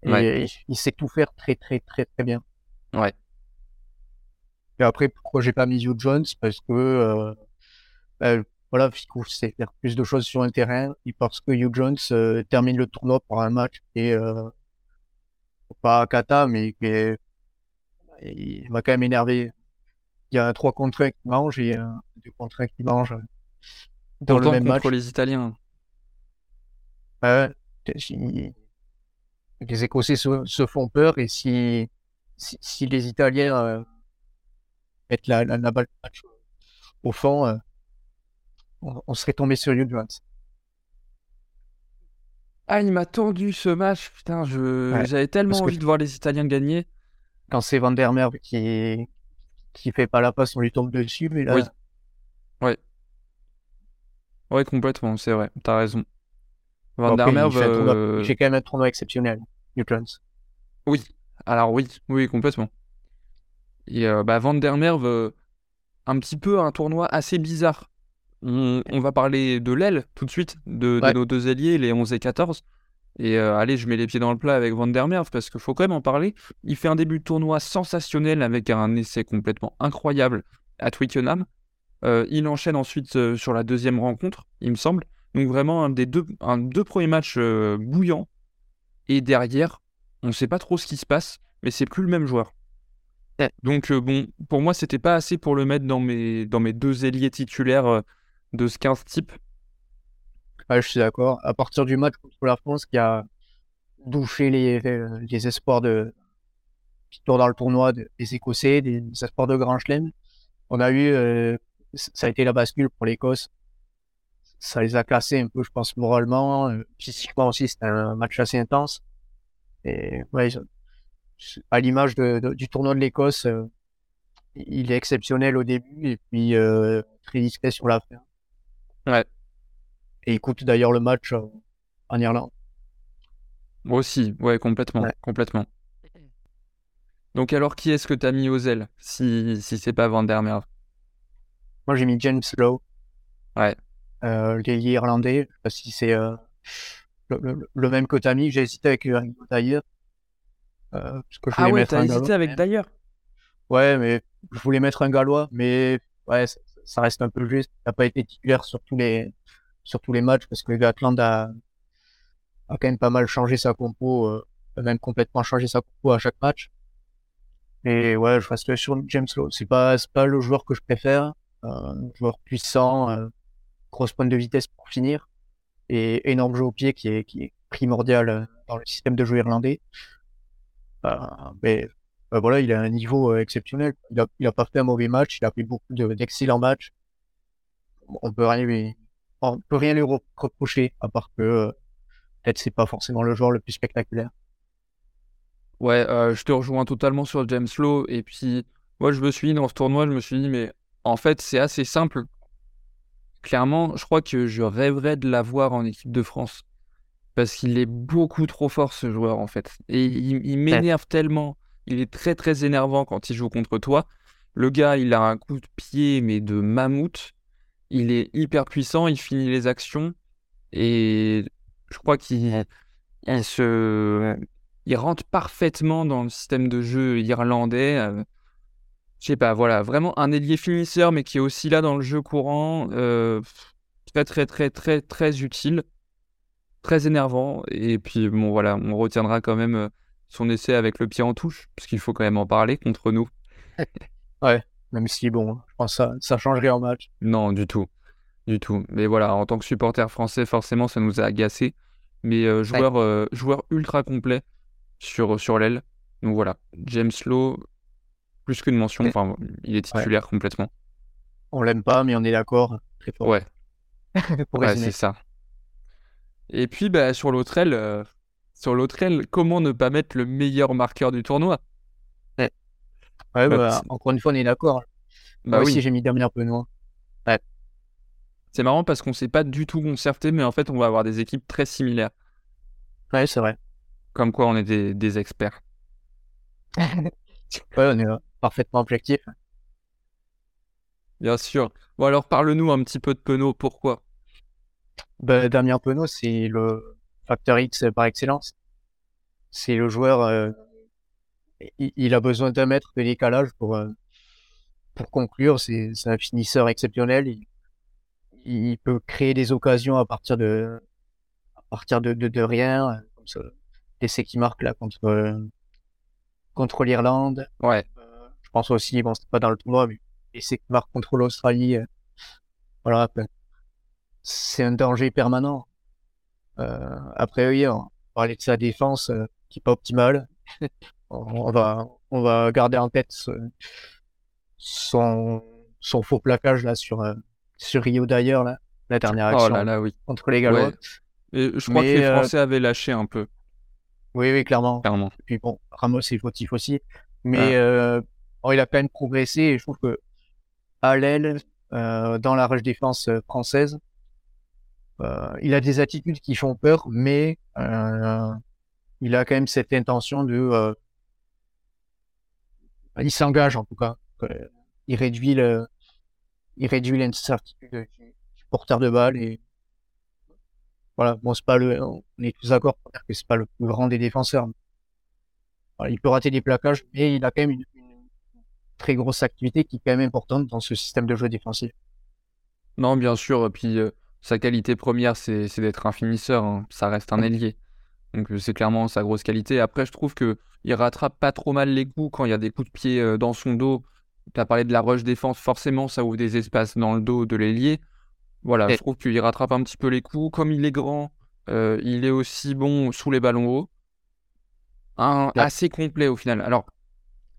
Et il, sait tout faire très très très très bien. Ouais. Et après, pourquoi j'ai pas mis Hugh Jones? Parce que euh, ben, voilà, Fico sait faire plus de choses sur un terrain et parce que Hugh Jones euh, termine le tournoi par un match et euh, pas Kata, mais qui il m'a quand même énervé. Il y a 3 contre 1 qui mange et un 2 contre 1 qui mange dans le même contre match. les Italiens. Ouais, les Écossais se, font peur et si, si, les Italiens euh, mettent la, la, balle au fond, euh, on, serait tombé sur Jones. Ah, il m'a tendu ce match. Putain, je... j'avais tellement envie de voir les Italiens gagner. Quand c'est Van der Merwe qui, qui fait pas la passe, on lui tombe dessus. Mais là... Oui. Ouais. Ouais, complètement, c'est vrai. T'as raison. Van der Merwe. Euh, j'ai quand même un tournoi exceptionnel, Newlands. Oui. Alors, oui, oui, complètement. Et euh, bah, Van der Merwe, un petit peu un tournoi assez bizarre. On, va parler de l'aile tout de suite, de, nos deux ailiers, les 11 et 14. Et euh, allez, je mets les pieds dans le plat avec Van der Merwe parce qu'il faut quand même en parler. Il fait un début de tournoi sensationnel avec un essai complètement incroyable à Twickenham. Euh, il enchaîne ensuite euh, sur la deuxième rencontre, il me semble. Donc vraiment un des deux, un, deux premiers matchs bouillants. Et derrière, on ne sait pas trop ce qui se passe, mais c'est plus le même joueur. Donc bon, pour moi, c'était pas assez pour le mettre dans mes, dans mes deux ailiers titulaires de ce 15 type. Je suis d'accord. À partir du match contre la France qui a douché les, espoirs de qui dans le tournoi des Écossais, des, espoirs de Grand Chelem, on a eu, euh, ça a été la bascule pour l'Écosse. Ça les a cassés un peu, je pense, moralement. Euh, physiquement aussi, c'était un match assez intense. Et ouais, à l'image du tournoi de l'Écosse, euh, il est exceptionnel au début et puis très discret sur la fin. Ouais. Et écoute d'ailleurs le match euh, en Irlande. Moi aussi, ouais, complètement, complètement. Donc alors, qui est-ce que tu as mis aux ailes, si, si c'est pas Van der Merwe? Moi, j'ai mis James Lowe. Ouais. Euh, l'ailier irlandais. Je sais pas si c'est euh, le, même que t'as mis. J'ai hésité avec d'ailleurs. Euh, ah ouais, t'as hésité avec d'ailleurs Ouais, mais je voulais mettre un gallois, mais ouais, ça reste un peu juste. Il n'a pas été titulaire sur tous les, sur tous les matchs parce que Gatland a, a quand même pas mal changé sa compo, euh, même complètement changé sa compo à chaque match. Et ouais, je reste sur James Lowe. C'est pas, pas le joueur que je préfère. Un joueur puissant, euh, grosse pointe de vitesse pour finir et énorme jeu au pied qui est, qui est primordial euh, dans le système de jeu irlandais. Euh, mais voilà, il a un niveau euh, exceptionnel. Il a, il a pas fait un mauvais match, il a fait beaucoup d'excellents matchs. On peut rien lui, on peut rien lui reprocher, à part que euh, peut-être c'est pas forcément le joueur le plus spectaculaire. Ouais, euh, je te rejoins totalement sur James Lowe. Et puis, moi, je me suis dit dans ce tournoi, je me suis dit, mais en fait, c'est assez simple. Clairement, je crois que je rêverais de l'avoir en équipe de France. Parce qu'il est beaucoup trop fort, ce joueur, en fait. Et il, il m'énerve tellement il est très très énervant quand il joue contre toi. Le gars, il a un coup de pied, mais de mammouth. Il est hyper puissant, il finit les actions. Et je crois qu'il se... il rentre parfaitement dans le système de jeu irlandais. Euh, je sais pas, voilà, vraiment un ailier finisseur, mais qui est aussi là dans le jeu courant. Euh, très, très, très, très, très utile. Très énervant. Et puis, bon, voilà, on retiendra quand même euh, son essai avec le pied en touche, parce qu'il faut quand même en parler contre nous. ouais, même si bon, je pense que ça, ça changerait en match. Non, du tout. Du tout. Mais voilà, en tant que supporter français, forcément, ça nous a agacé. Mais euh, joueur, euh, joueur ultra complet sur, sur l'aile. Donc voilà, James Lowe, plus qu'une mention. Enfin, il est titulaire complètement. On l'aime pas, mais on est d'accord. Ouais. ouais, c'est ça. Et puis, bah, sur l'autre aile, euh, sur l'autre aile, comment ne pas mettre le meilleur marqueur du tournoi? Ouais bah, encore une fois, on est d'accord. Bah Moi aussi, j'ai mis Damien Benoît. Ouais. C'est marrant parce qu'on s'est pas du tout concerté, mais en fait, on va avoir des équipes très similaires. Ouais, c'est vrai. Comme quoi, on est des, experts. ouais, on est parfaitement objectif. Bien sûr. Bon, alors, parle-nous un petit peu de Penaud. Pourquoi? Bah, Damien Penaud, c'est le facteur X par excellence. C'est le joueur, euh, il, a besoin d'un mètre de décalage pour, euh, pour conclure. C'est un finisseur exceptionnel. Il, peut créer des occasions à partir de, à partir de, de, rien. Comme ça, l'essai qui marque là contre, contre l'Irlande. Ouais. je pense aussi, bon, c'est pas dans le tournoi, mais et c'est contre l'Australie. voilà, c'est un danger permanent. après, oui, on parlait de sa défense qui est pas optimale. on va, on va garder en tête son, son faux plaquage là sur, sur Rio d'ailleurs là, la dernière oh action oui. contre les Gallois. je crois que les euh, Français avaient lâché un peu. Oui, oui, clairement. clairement. Et puis bon, Ramos est fautif aussi, mais euh, il a quand même progressé. Et je trouve que à l'aile, euh, dans la rush défense française, il a des attitudes qui font peur, mais il a quand même cette intention de il s'engage en tout cas. Il réduit le, il réduit l'incertitude du, porteur de balle et voilà. Bon, c'est pas le, on est tous d'accord pour dire que c'est pas le plus grand des défenseurs. il peut rater des plaquages, mais il a quand même une, très grosse activité qui est quand même importante dans ce système de jeu défensif. Non, bien sûr. Puis euh, sa qualité première, c'est d'être un finisseur. Hein. Ça reste un ailier. Donc euh, c'est clairement sa grosse qualité. Après, je trouve que il rattrape pas trop mal les coups quand il y a des coups de pied euh, dans son dos. Tu as parlé de la rush défense, forcément, ça ouvre des espaces dans le dos de l'ailier. Voilà, je trouve qu'il rattrape un petit peu les coups. Comme il est grand, euh, il est aussi bon sous les ballons hauts. Un, Assez complet au final. Alors,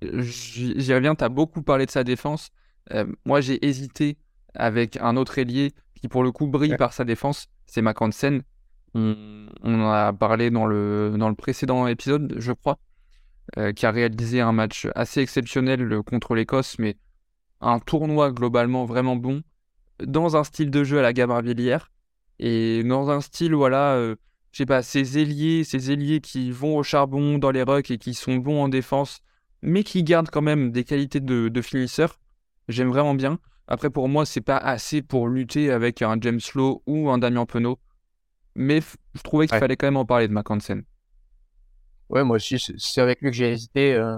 j'y reviens, tu as beaucoup parlé de sa défense. Euh, moi, j'ai hésité avec un autre ailier qui, pour le coup, brille par sa défense. C'est Makansen. On, en a parlé dans le, précédent épisode, je crois. Euh, qui a réalisé un match assez exceptionnel contre l'Écosse, mais un tournoi globalement vraiment bon, dans un style de jeu à la Gamarvillière, et dans un style, voilà, euh, je sais pas, ces ailiers, ces ailiers qui vont au charbon dans les rucks et qui sont bons en défense, mais qui gardent quand même des qualités de, de finisseur, j'aime vraiment bien. Après, pour moi, c'est pas assez pour lutter avec un James Lowe ou un Damien Penaud, mais je trouvais qu'il fallait quand même en parler de Mackensen. Ouais, moi aussi, c'est avec lui que j'ai hésité. Euh,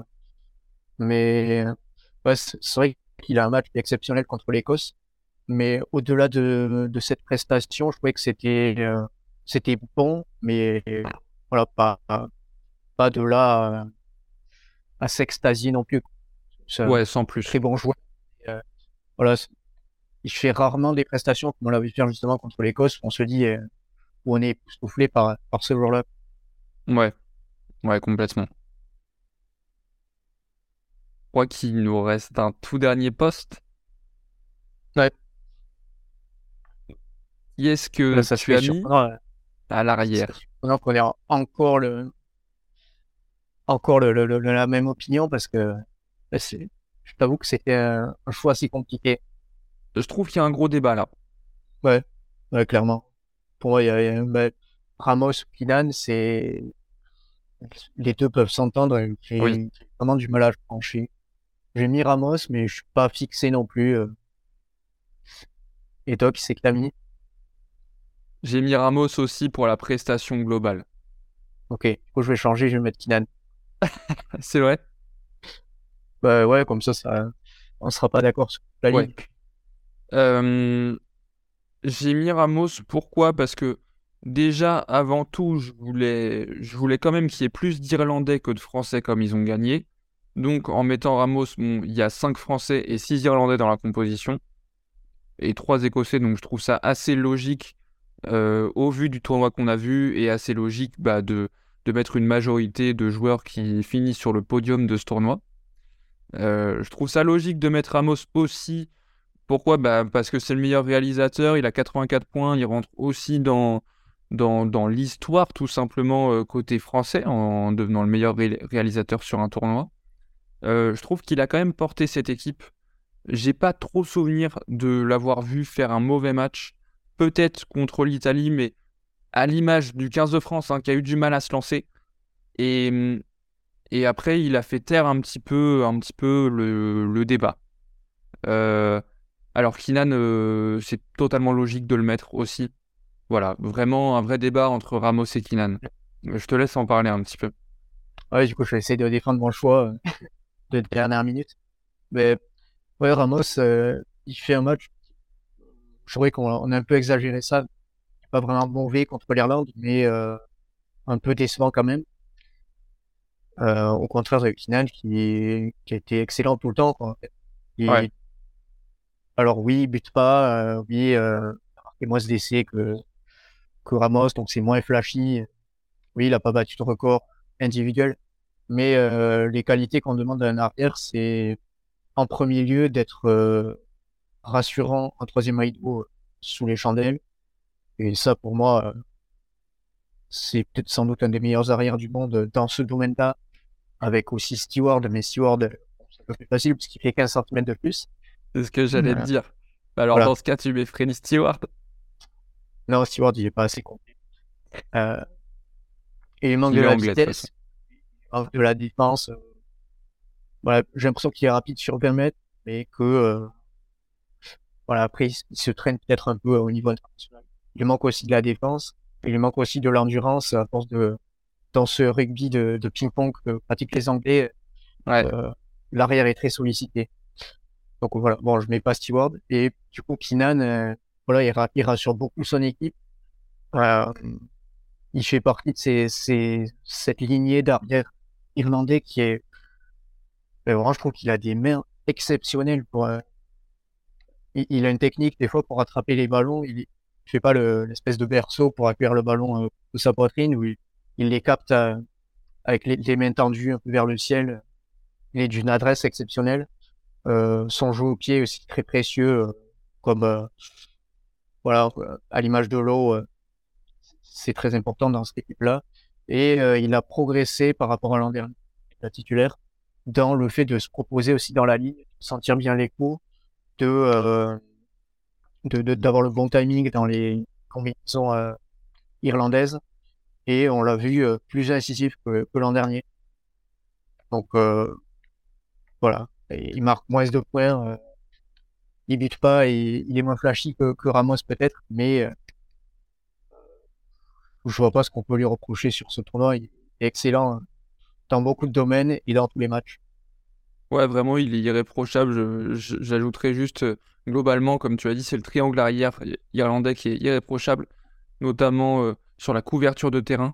mais ouais, c'est vrai qu'il a un match exceptionnel contre l'Écosse. Mais au-delà de, de cette prestation, je trouvais que c'était euh, c'était bon, mais voilà, pas, pas de là à, à s'extasier non plus. ouais, sans plus. Très bon joueur. Euh, voilà, il fait rarement des prestations comme on l'a vu faire justement contre l'Écosse. On se dit où on est soufflé par, par ce joueur-là. Ouais, Ouais, complètement. Je crois qu'il nous reste un tout dernier poste. Ouais. Qui est-ce que ça tu as mis à l'arrière? Donc on est encore le encore le, la même opinion parce que bah, je t'avoue que c'était un, choix assez compliqué. Je trouve qu'il y a un gros débat là. Ouais, ouais clairement. Pour moi, il y a, bah, Ramos Kinan, c'est les deux peuvent s'entendre. J'ai vraiment du mal à franchir. J'ai mis Ramos, mais je suis pas fixé non plus. Euh. Et qui c'est que t'as mis? J'ai mis Ramos aussi pour la prestation globale. Ok, du coup, je vais changer, je vais mettre Kinan. c'est vrai? Bah ouais, comme ça, ça on sera pas d'accord sur la ligne. Euh, j'ai mis Ramos, pourquoi? Parce que Déjà, avant tout, je voulais, je voulais quand même qu'il y ait plus d'Irlandais que de Français comme ils ont gagné. Donc, en mettant Ramos, il y a 5 Français et 6 Irlandais dans la composition. Et 3 Écossais, donc je trouve ça assez logique euh, au vu du tournoi qu'on a vu et assez logique bah, de, de mettre une majorité de joueurs qui finissent sur le podium de ce tournoi. Euh, je trouve ça logique de mettre Ramos aussi. Pourquoi? Bah, Parce que c'est le meilleur réalisateur, il a 84 points, il rentre aussi dans, dans, l'histoire, tout simplement, euh, côté français, en devenant le meilleur réalisateur sur un tournoi. Euh, je trouve qu'il a quand même porté cette équipe. J'ai pas trop souvenir de l'avoir vu faire un mauvais match, peut-être contre l'Italie, mais à l'image du 15 de France, hein, qui a eu du mal à se lancer. Et, et après, il a fait taire un petit peu, un petit peu le, débat. Euh, alors, Kinan, c'est totalement logique de le mettre aussi. Voilà, vraiment un vrai débat entre Ramos et Kinan. Je te laisse en parler un petit peu. Ouais, du coup, je vais essayer de défendre mon choix euh, de dernière minute. Mais ouais, Ramos, euh, il fait un match. Je trouvais qu'on a un peu exagéré ça. Pas vraiment mauvais contre l'Irlande, mais euh, un peu décevant quand même. au contraire de Kinan qui, qui a été excellent tout le temps. Quoi. Alors oui, bute pas, oui, euh, il moins ce décès que, que Ramos, donc c'est moins flashy. Oui, il a pas battu de record individuel, mais les qualités qu'on demande d'un arrière, c'est en premier lieu d'être rassurant en troisième rideau sous les chandelles. Et ça, pour moi, c'est peut-être sans doute un des meilleurs arrières du monde dans ce domaine-là, avec aussi Steward, mais Steward, c'est un peu plus facile parce qu'il fait 15 cm de plus. C'est ce que j'allais te dire. Bah, alors, dans ce cas, tu mets Freddy Steward Non, Steward, il est pas assez complet. Euh... Et il manque de la vitesse, de la défense. Euh, voilà, j'ai l'impression qu'il est rapide sur 20 mètres, mais que euh, voilà, après, il se traîne peut-être un peu au niveau international. Il manque aussi de la défense, et il manque aussi de l'endurance à force de, dans ce rugby de, de ping-pong que pratiquent les Anglais, ouais. euh, l'arrière est très sollicité. Donc voilà, bon, je mets pas Steward. Et du coup, Kinan, euh, voilà, il, rassure beaucoup son équipe. Euh, il fait partie de cette lignée d'arrière irlandais qui est, ben, je trouve qu'il a des mains exceptionnelles pour, euh, il, a une technique des fois pour attraper les ballons. Il, fait pas l'espèce de berceau pour accueillir le ballon sous sa poitrine où il, les capte avec les, mains tendues un peu vers le ciel. Il est d'une adresse exceptionnelle. Euh, son jeu au pied aussi très précieux, euh, comme voilà à l'image de l'eau, c'est très important dans cette équipe-là. Et il a progressé par rapport à l'an dernier, la titulaire, dans le fait de se proposer aussi dans la ligne, sentir bien les coups, de d'avoir le bon timing dans les combinaisons euh, irlandaises et on l'a vu euh, plus incisif que, que l'an dernier. Donc euh, voilà, il marque moins de points, il bute pas et il est moins flashy que, que Ramos peut-être, mais je vois pas ce qu'on peut lui reprocher sur ce tournoi. Il est excellent dans beaucoup de domaines et dans tous les matchs. Ouais, vraiment, il est irréprochable. J'ajouterais juste, euh, globalement, comme tu as dit, c'est le triangle arrière irlandais qui est irréprochable, notamment euh, sur la couverture de terrain.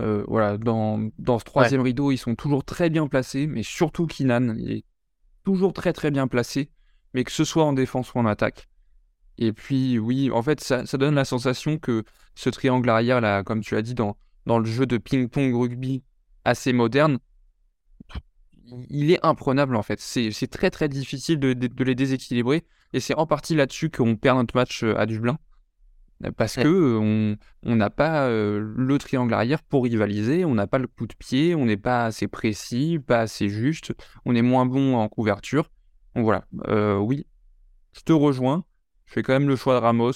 Euh, voilà, dans, dans ce troisième rideau, ils sont toujours très bien placés, mais surtout Kinan, il est toujours très très bien placé, mais que ce soit en défense ou en attaque. Et puis, oui, en fait, ça, donne la sensation que ce triangle arrière, là, comme tu as dit, dans, dans le jeu de ping-pong rugby assez moderne, il est imprenable en fait. C'est très très difficile de, les déséquilibrer. Et c'est en partie là-dessus qu'on perd notre match euh, à Dublin. Parce qu'on que on n'a pas euh, le triangle arrière pour rivaliser, on n'a pas le coup de pied, on n'est pas assez précis, pas assez juste, on est moins bon en couverture. Donc voilà, euh, oui, je te rejoins. Je fais quand même le choix de Ramos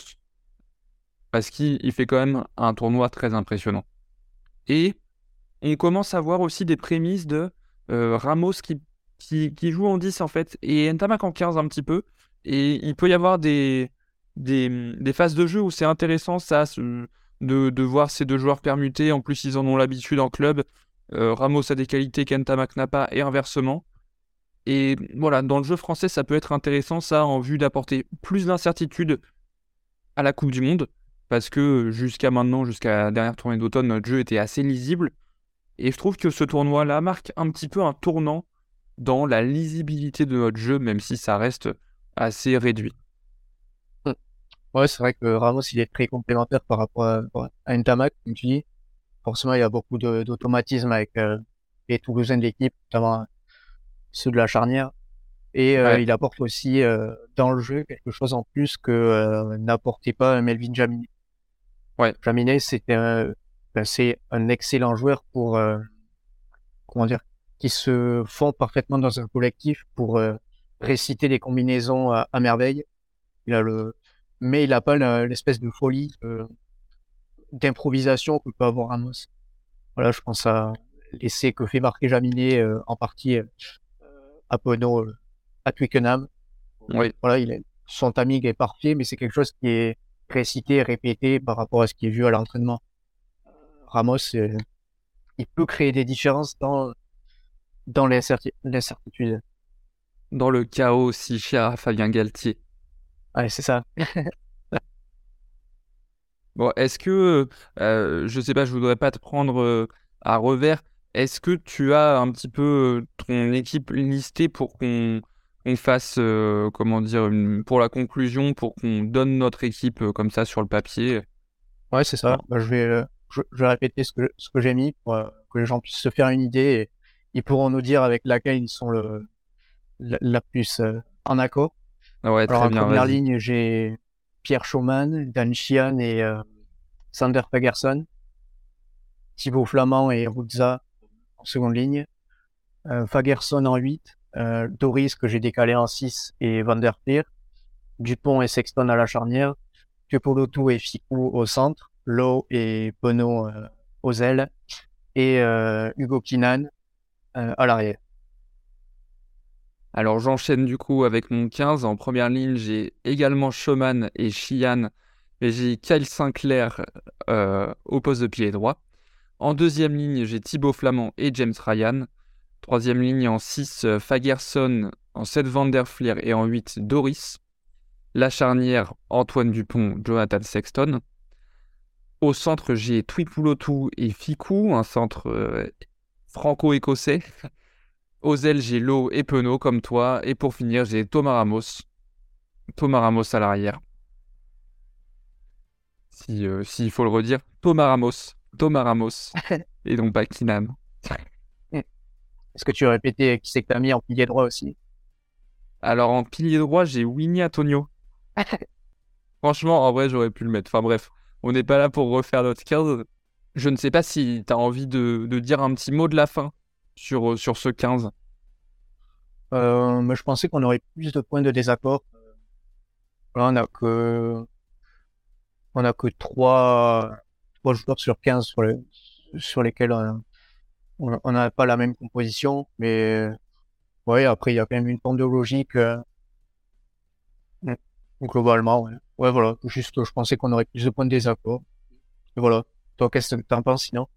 parce qu'il fait quand même un tournoi très impressionnant. Et on commence à voir aussi des prémices de euh, Ramos qui, qui, joue en 10 en fait, et Ntamak en 15 un petit peu. Et il peut y avoir des, des, phases de jeu où c'est intéressant ça, de, voir ces deux joueurs permutés. En plus, ils en ont l'habitude en club. Euh, Ramos a des qualités qu'Ntamak n'a pas, et inversement. Et voilà, dans le jeu français, ça peut être intéressant ça en vue d'apporter plus d'incertitude à la Coupe du Monde. Parce que jusqu'à maintenant, jusqu'à la dernière tournée d'automne, notre jeu était assez lisible. Et je trouve que ce tournoi-là marque un petit peu un tournant dans la lisibilité de notre jeu, même si ça reste assez réduit. Ouais, c'est vrai que Ramos, il est très complémentaire par rapport à, à Ntamak, comme tu dis. Forcément, il y a beaucoup d'automatisme avec euh, les Toulousains de l'équipe, notamment ceux de la charnière. Et euh, il apporte aussi euh, dans le jeu quelque chose en plus que euh, n'apportait pas Melvin Jaminet. Ouais. Jaminet, c'était un ben, c'est un excellent joueur pour comment dire qui se fond parfaitement dans un collectif pour réciter les combinaisons à, merveille. Il a le mais il a pas l'espèce de folie euh, d'improvisation que peut avoir Ramos. Voilà, je pense à l'essai que fait marquer Jaminet en partie à Pono à Twickenham. Oui. Voilà, il est, son timing est parfait, mais c'est quelque chose qui est récité, répété par rapport à ce qui est vu à l'entraînement. Ramos, euh, il peut créer des différences dans, dans l'incertitude. Dans le chaos aussi cher à Fabien Galtier. Ouais, c'est ça. bon, est-ce que, euh, je sais pas, je voudrais pas te prendre euh, à revers. Est-ce que tu as un petit peu ton équipe listée pour qu'on fasse, comment dire, pour la conclusion, pour qu'on donne notre équipe comme ça sur le papier? Ouais, c'est ça. Bah, je, vais, je, vais répéter ce que, ce que j'ai mis pour que les gens puissent se faire une idée et ils pourront nous dire avec laquelle ils sont le, la, plus en accord. Ah ouais, Alors, très en bien, première ligne, j'ai Pierre Schaumann, Dan Chian et euh, Sander Fagerson. Thibaut Flamand et Rutza en seconde ligne. Euh, Fagerson en 8. Euh, Doris que j'ai décalé en 6 et Van der Peer. Dupont et Sexton à la charnière. Tupolotu et Ficou au centre. Lowe et Bono aux ailes. Et Hugo Kinan à l'arrière. Alors j'enchaîne du coup avec mon 15. En première ligne, j'ai également Schumann et Chian, mais j'ai Kyle Sinclair euh, au poste de pied droit. En deuxième ligne, j'ai Thibaut Flamand et James Ryan. Troisième ligne en 6, Fagerson. En 7, Van. Et en 8, Doris. La charnière, Antoine Dupont, Jonathan Sexton. Au centre, j'ai Twipulotu et Ficou, un centre euh, franco-écossais. Aux ailes, j'ai Lowe et Penaud comme toi. Et pour finir, j'ai Thomas Ramos. Thomas Ramos à l'arrière. Si, euh, s'il faut le redire, Thomas Ramos. Thomas Ramos. et non pas Kinan. Est-ce que tu veux répéter qui c'est que t'as mis en pilier droit aussi? Alors en pilier droit, j'ai Winnie Antonio. Franchement, en vrai, j'aurais pu le mettre. Enfin bref, on n'est pas là pour refaire notre 15. Je ne sais pas si tu as envie de, de dire un petit mot de la fin sur, euh, sur ce 15. Euh, mais je pensais qu'on aurait plus de points de désaccord. On a que on a que trois trois joueurs sur 15 sur, sur lesquels on on n'a pas la même composition, mais ouais, après il y a quand même une forme de logique euh, globalement. Ouais, voilà. Juste, je pensais qu'on aurait plus de points de désaccord. Et voilà. Toi, qu'est-ce que t'en penses sinon?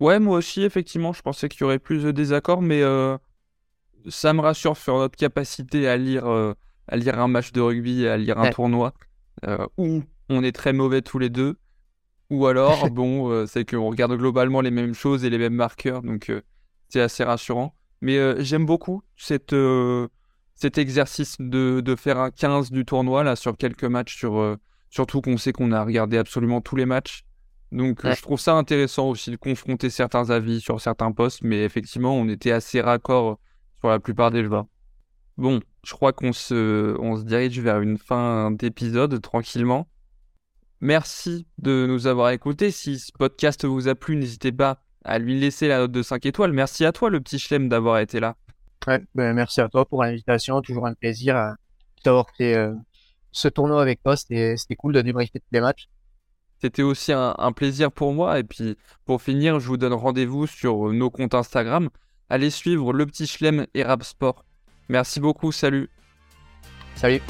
Ouais, moi aussi, effectivement, je pensais qu'il y aurait plus de désaccords, mais euh, ça me rassure sur notre capacité à lire, euh, à lire un match de rugby, à lire un Ouais. tournoi, euh, où on est très mauvais tous les deux, ou alors, bon, c'est qu'on regarde globalement les mêmes choses et les mêmes marqueurs, donc c'est assez rassurant. Mais j'aime beaucoup cette, cet exercice de, de faire un 15 du tournoi, là, sur quelques matchs, sur, surtout qu'on sait qu'on a regardé absolument tous les matchs. Donc euh, Ouais. je trouve ça intéressant aussi de confronter certains avis sur certains postes, mais effectivement, on était assez raccord sur la plupart des joueurs. Bon, je crois qu'on se, on se dirige vers une fin d'épisode tranquillement. Merci de nous avoir écoutés. Si ce podcast vous a plu, n'hésitez pas à lui laisser la note de 5 étoiles. Merci à toi, le petit Chlem, d'avoir été là. Ouais, ben, merci à toi pour l'invitation. Toujours un plaisir d'avoir fait euh, ce tournoi avec toi. C'était, c'était cool de débriefer tous les matchs. C'était aussi un, plaisir pour moi. Et puis, pour finir, je vous donne rendez-vous sur nos comptes Instagram. Allez suivre le petit Chlem et Rap Sport. Merci beaucoup, salut. Salut.